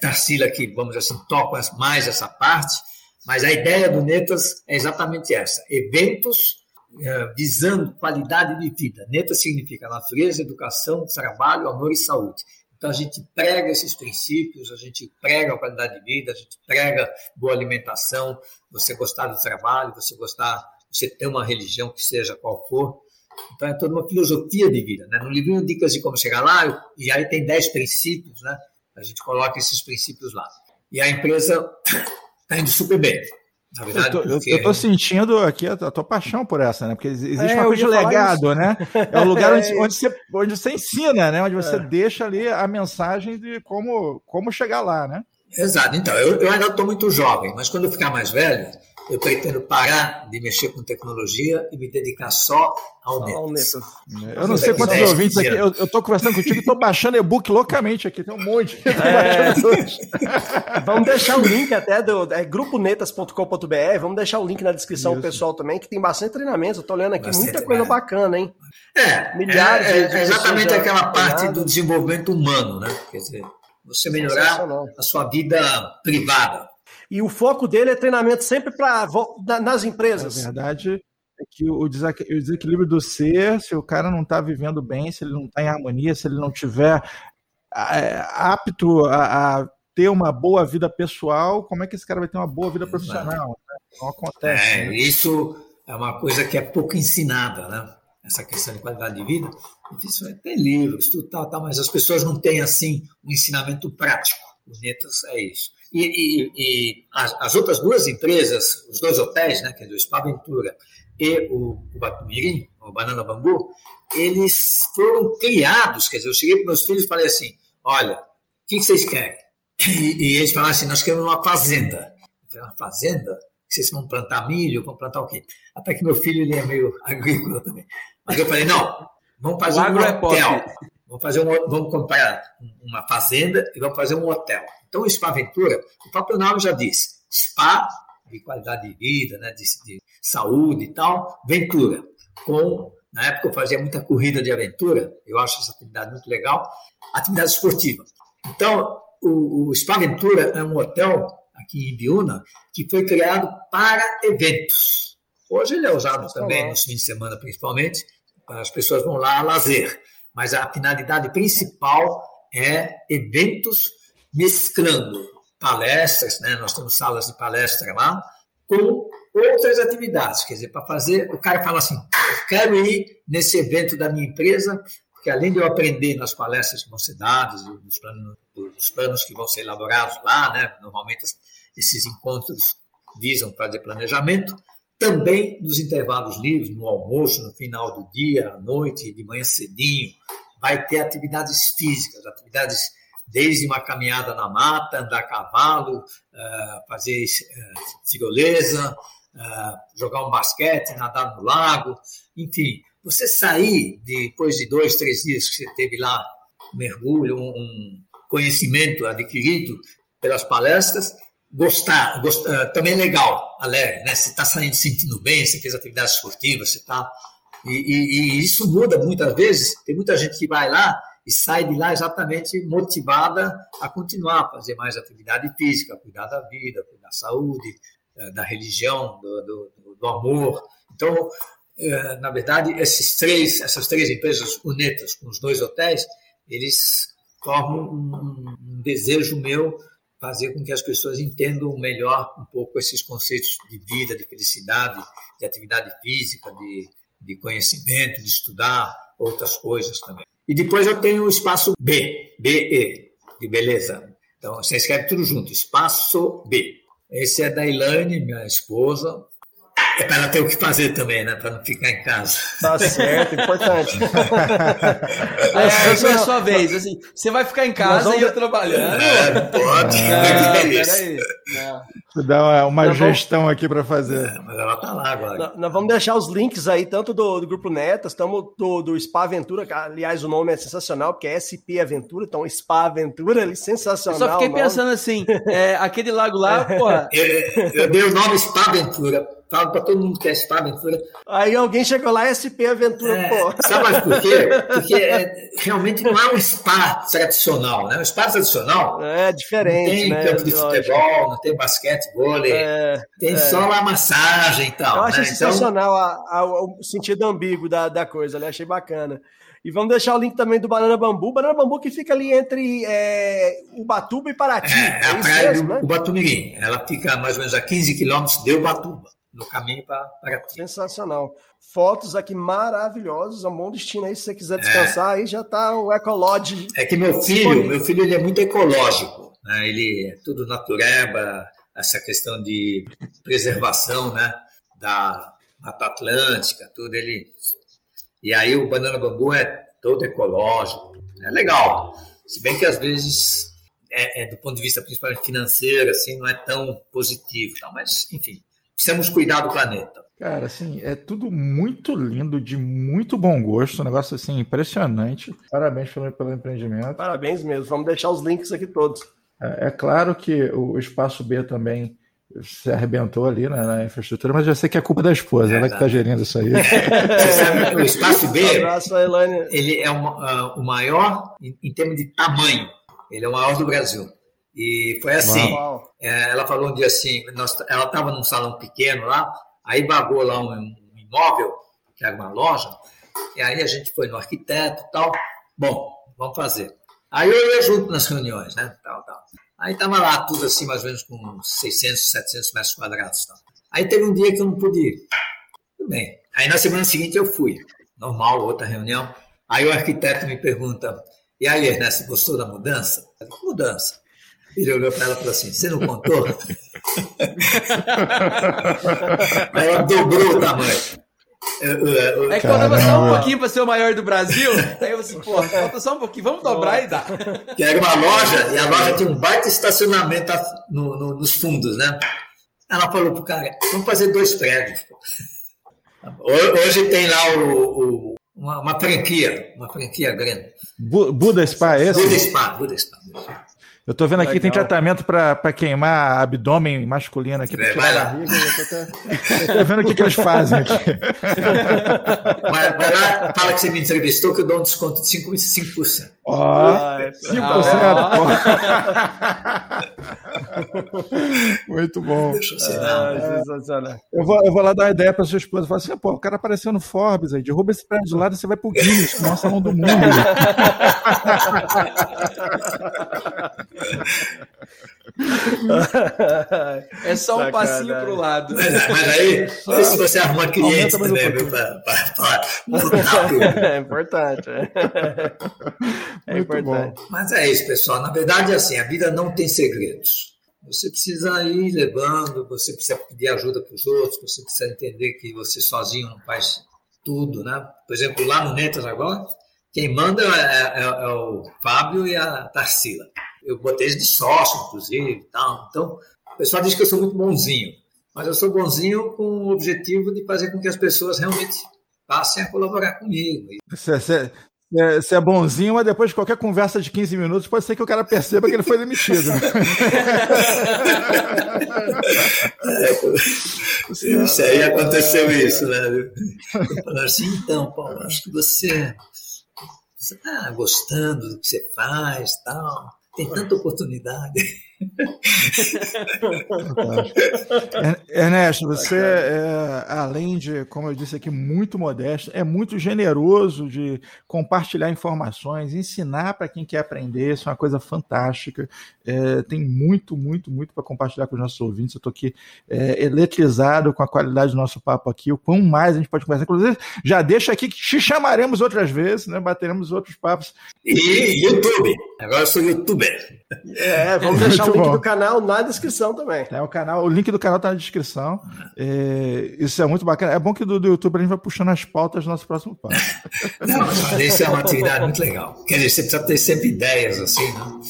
Speaker 4: Tarsila que, vamos dizer assim, tocam mais essa parte, mas a ideia do Netas é exatamente essa: eventos é, visando qualidade de vida. Netas significa natureza, educação, trabalho, amor e saúde. Então a gente prega esses princípios, a gente prega a qualidade de vida, a gente prega boa alimentação, você gostar do trabalho, você gostar, você ter uma religião que seja qual for. Então é toda uma filosofia de vida. Né? No livrinho Dicas de Como Chegar Lá, e aí tem dez princípios, né? a gente coloca esses princípios lá. E a empresa está indo super bem.
Speaker 1: Na verdade, eu, tô, porque... eu tô sentindo aqui a, a, tua paixão por essa, né? Porque existe é, uma coisa de legado, isso. né? É o lugar onde, onde, você, onde você ensina, né? Onde você é. deixa ali a mensagem de como, como chegar lá, né?
Speaker 4: Exato. Então, eu, eu ainda estou muito jovem, mas quando eu ficar mais velho, eu pretendo parar de mexer com tecnologia e me dedicar só ao Netas.
Speaker 1: Eu não sei quantos é, ouvintes aqui. Eu estou conversando contigo e estou baixando e-book loucamente aqui. Tem um monte.
Speaker 3: É... vamos deixar o link até do é, gruponetas.com.br. Vamos deixar o link na descrição Isso. pessoal também, que tem bastante treinamento. Eu estou olhando aqui bastante muita coisa bacana, hein?
Speaker 4: É, Milhares é, é exatamente aquela parte do desenvolvimento humano, né? Quer dizer, você melhorar a sua vida privada
Speaker 3: e o foco dele é treinamento sempre para nas empresas.
Speaker 1: Na verdade, é que o desequilíbrio do ser, se o cara não está vivendo bem, se ele não está em harmonia, se ele não tiver é, apto a, a, ter uma boa vida pessoal, como é que esse cara vai ter uma boa vida profissional? Né? Não acontece.
Speaker 4: É, né? Isso é uma coisa que é pouco ensinada, né? Essa questão de qualidade de vida. Isso é, tem livros, tudo tal, tal, mas as pessoas não têm assim um ensinamento prático. O Netas é isso. E, e, e as, as, outras duas empresas, os dois hotéis, né, que é do Spa Ventura e o, o Batumirim, o Banana Bambu, eles foram criados, quer dizer, eu cheguei para meus filhos e falei assim, olha, o que, que vocês querem? E, e, eles falaram assim, nós queremos uma fazenda. Eu falei, uma fazenda? Vocês vão plantar milho, vão plantar o quê? Até que meu filho ele é meio agrícola também. Mas eu falei, não, vamos fazer o um é hotel. É vamos, fazer um, vamos comprar uma fazenda e vamos fazer um hotel. Então, o Spa Ventura, o próprio nome já diz, spa de qualidade de vida, né, de, de saúde e tal, Ventura. Com, na época eu fazia muita corrida de aventura, eu acho essa atividade muito legal, atividade esportiva. Então, o, o Spa Ventura é um hotel aqui em Biúna que foi criado para eventos. Hoje ele é usado também nos fins de semana, principalmente, as pessoas vão lá a lazer. Mas a finalidade principal é eventos mesclando palestras, né? nós temos salas de palestra lá, com outras atividades. Quer dizer, para fazer, o cara fala assim: eu quero ir nesse evento da minha empresa, porque além de eu aprender nas palestras que vão ser dadas, dos planos, dos planos que vão ser elaborados lá, né? normalmente esses encontros visam fazer planejamento, também nos intervalos livres, no almoço, no final do dia, à noite, de manhã cedinho, vai ter atividades físicas, atividades desde uma caminhada na mata, andar a cavalo, uh, fazer uh, tirolesa, uh, jogar um basquete, nadar no lago, enfim, você sair depois de dois, três dias que você teve lá um mergulho, um conhecimento adquirido pelas palestras, gostar, gostar também é legal, alegre, né? Você está saindo sentindo bem, você fez atividade esportiva, você está e, e, e, isso muda muitas vezes. Tem muita gente que vai lá e sai de lá exatamente motivada a continuar a fazer mais atividade física, cuidar da vida, cuidar da saúde, eh, da religião, do, do, do amor. Então, eh, na verdade, esses três, essas três empresas unetas com os dois hotéis, eles formam um, um desejo meu fazer com que as pessoas entendam melhor um pouco esses conceitos de vida, de felicidade, de atividade física, de, de conhecimento, de estudar outras coisas também. E depois eu tenho o espaço B, BE, de beleza. Então você escreve tudo junto, espaço B. Esse é da Elaine, minha esposa. É para ela ter o que fazer também, né? Para não ficar em casa.
Speaker 3: Tá certo, importante.
Speaker 2: é, é, é a sua vez. Assim, você vai ficar em casa vamos... e eu trabalhando. É,
Speaker 4: pode.
Speaker 2: Não, peraí.
Speaker 1: Não. Dá uma, uma gestão vamos... aqui para fazer. É,
Speaker 4: mas ela tá lá agora.
Speaker 3: Nós, nós vamos deixar os links aí, tanto do, do Grupo Netas, estamos do, do Spa Aventura, que, aliás, o nome é sensacional, porque é SP Aventura, então Spa Aventura, ele, sensacional.
Speaker 2: Eu só fiquei pensando assim, é, aquele lago lá, porra.
Speaker 4: Eu, eu dei o nome Spa Aventura falo para todo mundo que é Spa Aventura.
Speaker 3: Aí alguém chegou lá, SP Aventura, é, pô.
Speaker 4: Sabe mais por quê? Porque é, realmente não é um spa tradicional, né? O spa tradicional
Speaker 3: é diferente.
Speaker 4: Não tem
Speaker 3: né?
Speaker 4: campo de futebol, não tem basquete, vôlei, é, tem é. só lá massagem e tal.
Speaker 3: Eu acho
Speaker 4: né?
Speaker 3: sensacional então... a, a, o sentido ambíguo da, da coisa, ali, achei bacana. E vamos deixar o link também do Banana Bambu. Banana Bambu que fica ali entre é, Ubatuba e Paraty.
Speaker 4: É, é a praia mesmo, do né? Ubatumirim. Ela fica mais ou menos a 15 quilômetros de Ubatuba no caminho para
Speaker 3: Sensacional. Fotos aqui maravilhosas, é um bom destino aí, se você quiser descansar, é. aí já está o Ecolodge.
Speaker 4: É que meu filho, meu filho ele é muito ecológico, né? ele é tudo natureba, essa questão de preservação né? da Mata Atlântica, tudo ele... E aí o Banana Bambu é todo ecológico, é legal, se bem que às vezes é, é, do ponto de vista principalmente financeiro, assim, não é tão positivo, tá? mas enfim, precisamos cuidar do planeta.
Speaker 1: Cara, assim, é tudo muito lindo, de muito bom gosto, um negócio assim impressionante. Parabéns pelo, pelo empreendimento.
Speaker 3: Parabéns mesmo, vamos deixar os links aqui todos.
Speaker 1: É, é claro que o espaço B também se arrebentou ali na, na, infraestrutura, mas eu sei que é culpa da esposa, é ela que está gerindo isso aí.
Speaker 4: Você sabe, o espaço B, um abraço, ele é uma, uh, o maior em, em termos de tamanho, ele é o maior do Brasil. E foi assim, é, ela falou um dia assim, nós, ela estava num salão pequeno lá, aí bagou lá um, um, imóvel, que era uma loja, e aí a gente foi no arquiteto e tal, bom, vamos fazer. Aí eu ia junto nas reuniões, né, tal, tal. Aí estava lá tudo assim, mais ou menos com 600, 700 metros quadrados. Tal. Aí teve um dia que eu não pude ir. Tudo bem. Aí na semana seguinte eu fui. Normal, outra reunião. Aí o arquiteto me pergunta, e aí, Ernesto, gostou da mudança? Eu falei, mudança. Ele olhou para ela e falou assim: Você não contou? ela dobrou o tamanho.
Speaker 2: É que faltava só um pouquinho para ser o maior do Brasil. Aí eu assim, pô, falta só um pouquinho, vamos dobrar e dar.
Speaker 4: Que era uma loja, e a loja tinha um baita estacionamento no, no, nos fundos, né? Ela falou pro cara, vamos fazer dois prédios. Hoje tem lá o, o uma, uma, franquia, uma franquia grande.
Speaker 1: Buda Spa, é esse?
Speaker 4: Buda Spa, Buda Spa.
Speaker 1: Eu tô vendo aqui que tem tratamento para queimar abdômen masculino aqui, para tirar a barriga. Eu tô, vendo o que, que eles fazem aqui.
Speaker 4: Vai, vai lá, fala que você me entrevistou que eu dou um desconto de 5%. 5%.
Speaker 1: Ó, oh, 5%. Ah, Muito bom. Deixa eu ah, eu, vou, eu vou lá dar uma ideia para sua esposa. Fala assim, pô, o cara apareceu no Forbes aí, derruba esse prédio de lado e você vai pro Guinness, que é o salão do mundo.
Speaker 2: É só um Sacanagem. passinho pro lado.
Speaker 4: Mas, mas aí, se você arruma cliente também, viu? Pra, pra,
Speaker 3: pra, é importante.
Speaker 4: É, importante. Bom. Mas é isso, pessoal. Na verdade, é assim, a vida não tem segredos. Você precisa ir levando, você precisa pedir ajuda para os outros, você precisa entender que você sozinho não faz tudo, né? Por exemplo, lá no Netas agora, quem manda é, é, é o Fábio e a Tarsila. Eu botei eles de sócio, inclusive, tal. Então, o pessoal diz que eu sou muito bonzinho, mas eu sou bonzinho com o objetivo de fazer com que as pessoas realmente passem a colaborar comigo.
Speaker 1: Você, você, você é bonzinho, mas depois de qualquer conversa de 15 minutos, pode ser que o cara perceba que ele foi demitido.
Speaker 4: é, isso aí aconteceu isso, né? Falaram assim, então, Paulo, acho que você você está gostando do que você faz, tal, tem tanta oportunidade.
Speaker 1: Ernesto, você é, além de, como eu disse aqui, muito modesto, é muito generoso de compartilhar informações, ensinar para quem quer aprender, isso é uma coisa fantástica. É, tem muito, muito, muito para compartilhar com os nossos ouvintes. Eu estou aqui é, eletrizado com a qualidade do nosso papo aqui, o quão mais a gente pode conversar. Inclusive, já deixa aqui que te chamaremos outras vezes, né? bateremos outros papos.
Speaker 4: E YouTube, agora eu sou youtuber.
Speaker 3: É, vamos deixar o link do canal na descrição também.
Speaker 1: É o canal, o link do canal tá na descrição. É, isso é muito bacana. É bom que do, do YouTube a gente vai puxando as pautas do nosso próximo passo.
Speaker 4: Não, isso é uma atividade muito legal. Quer dizer, você precisa ter sempre ideias assim, né?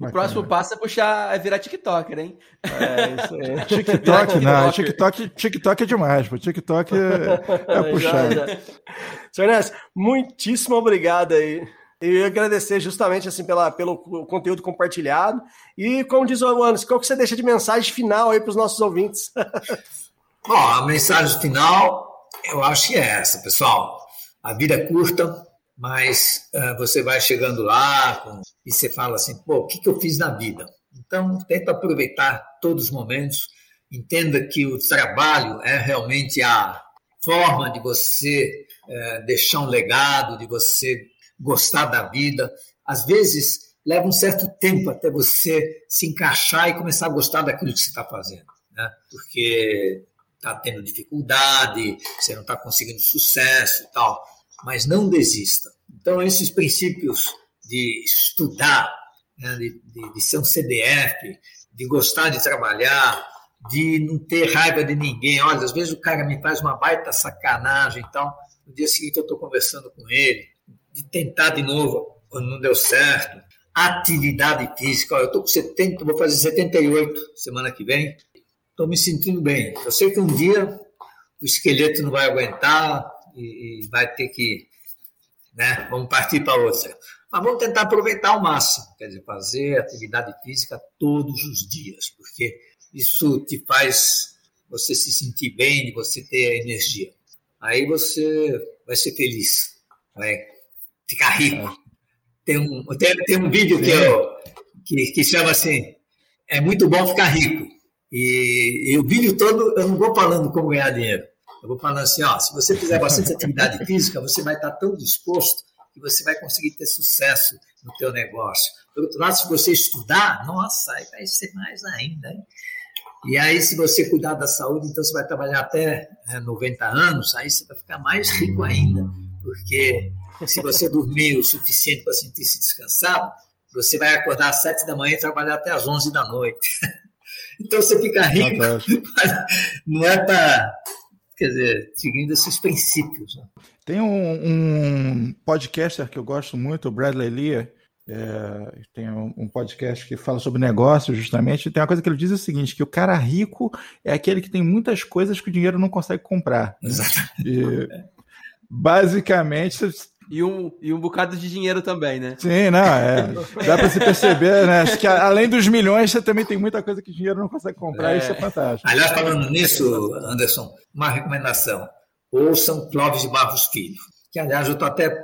Speaker 2: O próximo passo é puxar, é virar TikToker, hein?
Speaker 1: É isso aí. TikTok, não. TikTok, TikTok é demais, pô. TikTok é, é puxar.
Speaker 3: Senhor Ness, muitíssimo obrigado aí. E agradecer justamente assim pela, pelo conteúdo compartilhado. E como diz o Anos, qual que você deixa de mensagem final aí para os nossos ouvintes?
Speaker 4: Bom, a mensagem final eu acho que é essa, pessoal. A vida é curta, mas uh, você vai chegando lá com, e você fala assim, pô, o que, que eu fiz na vida? Então, tenta aproveitar todos os momentos, entenda que o trabalho é realmente a forma de você uh, deixar um legado, de você gostar da vida. Às vezes, leva um certo tempo até você se encaixar e começar a gostar daquilo que você está fazendo, né? porque está tendo dificuldade, você não está conseguindo sucesso e tal mas não desista. Então, esses princípios de estudar, né, de, de, de, ser um CDF, de gostar de trabalhar, de não ter raiva de ninguém. Olha, às vezes o cara me faz uma baita sacanagem e tal. No dia seguinte eu estou conversando com ele, de tentar de novo, quando não deu certo. Atividade física. Eu estou com 70, vou fazer 78 semana que vem. Estou me sentindo bem. Eu sei que um dia o esqueleto não vai aguentar, e, e vai ter que, né, vamos partir para outra. Mas vamos tentar aproveitar ao máximo, quer dizer, fazer atividade física todos os dias, porque isso te faz você se sentir bem, de você ter energia. Aí você vai ser feliz, vai ficar rico. Tem um, tem, tem um vídeo que, eu, que, que chama assim, é muito bom ficar rico. E, e o vídeo todo eu não vou falando como ganhar dinheiro. Eu vou falando assim, ó, se você fizer bastante atividade física, você vai estar tão disposto que você vai conseguir ter sucesso no teu negócio. Por outro lado, se você estudar, nossa, aí vai ser mais ainda. Hein? E aí, se você cuidar da saúde, então você vai trabalhar até é, 90 anos, aí você vai ficar mais rico ainda, porque se você dormir o suficiente para sentir-se descansado, você vai acordar às 7 da manhã e trabalhar até às 11 da noite. Então você fica rico, não é para quer dizer, seguindo esses princípios. Né?
Speaker 1: Tem um, um, podcaster que eu gosto muito, o Bradley Lee, é, tem um, um, podcast que fala sobre negócios, justamente, e tem uma coisa que ele diz é o seguinte, que o cara rico é aquele que tem muitas coisas que o dinheiro não consegue comprar.
Speaker 4: Exatamente.
Speaker 1: basicamente,
Speaker 2: e um, e um bocado de dinheiro também, né?
Speaker 1: Sim, não, é. Dá para se perceber, né? Acho que além dos milhões, você também tem muita coisa que o dinheiro não consegue comprar, é. isso é fantástico.
Speaker 4: Aliás, falando nisso, Anderson, uma recomendação: ouçam Clóvis de Barros Filho, que aliás eu estou até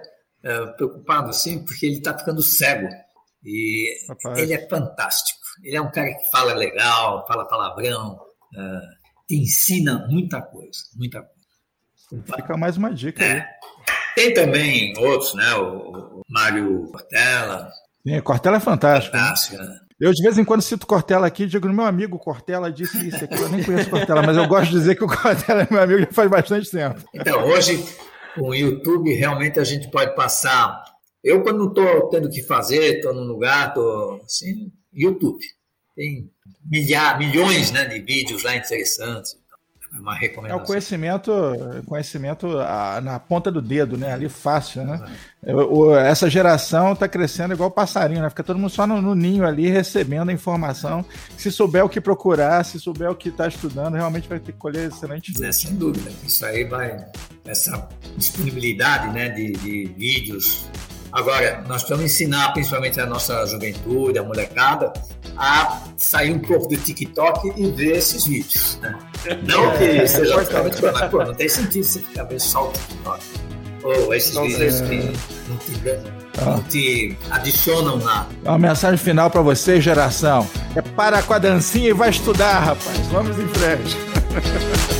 Speaker 4: é, preocupado assim, porque ele está ficando cego. E Rapaz. ele é fantástico. Ele é um cara que fala legal, fala palavrão, é, te ensina muita coisa, muita coisa.
Speaker 1: Fica mais uma dica é. aí.
Speaker 4: Tem também outros, né? O, Mário Cortella.
Speaker 1: Sim, Cortella é fantástico. Fantástico, né? Eu, de vez em quando, cito Cortella aqui, digo, meu amigo Cortella disse isso aqui. Eu nem conheço Cortella, mas eu gosto de dizer que o Cortella é meu amigo já faz bastante tempo.
Speaker 4: Então, hoje, com o YouTube, realmente a gente pode passar. Eu, quando não estou tendo que fazer, estou num lugar, estou assim, YouTube. Tem milhar, milhões né, de vídeos lá interessantes. É uma recomendação.
Speaker 1: É o conhecimento, conhecimento na ponta do dedo, né? Ali fácil, né? essa geração está crescendo igual passarinho, né? Fica todo mundo só no, no, ninho ali recebendo a informação. Se souber o que procurar, se souber o que está estudando, realmente vai ter que colher excelente.
Speaker 4: É, sem dúvida. Isso aí vai. Essa disponibilidade né, de, de vídeos Agora, nós precisamos ensinar, principalmente a nossa juventude, a molecada, a sair um pouco do TikTok e ver esses vídeos. Né? Não que é, seja totalmente mas, pô, não tem sentido você ficar vendo só o TikTok. Ou esses não vídeos que não te, não te adicionam nada.
Speaker 1: Uma mensagem final para você, geração. É para com a dancinha e vai estudar, rapaz. Vamos em frente.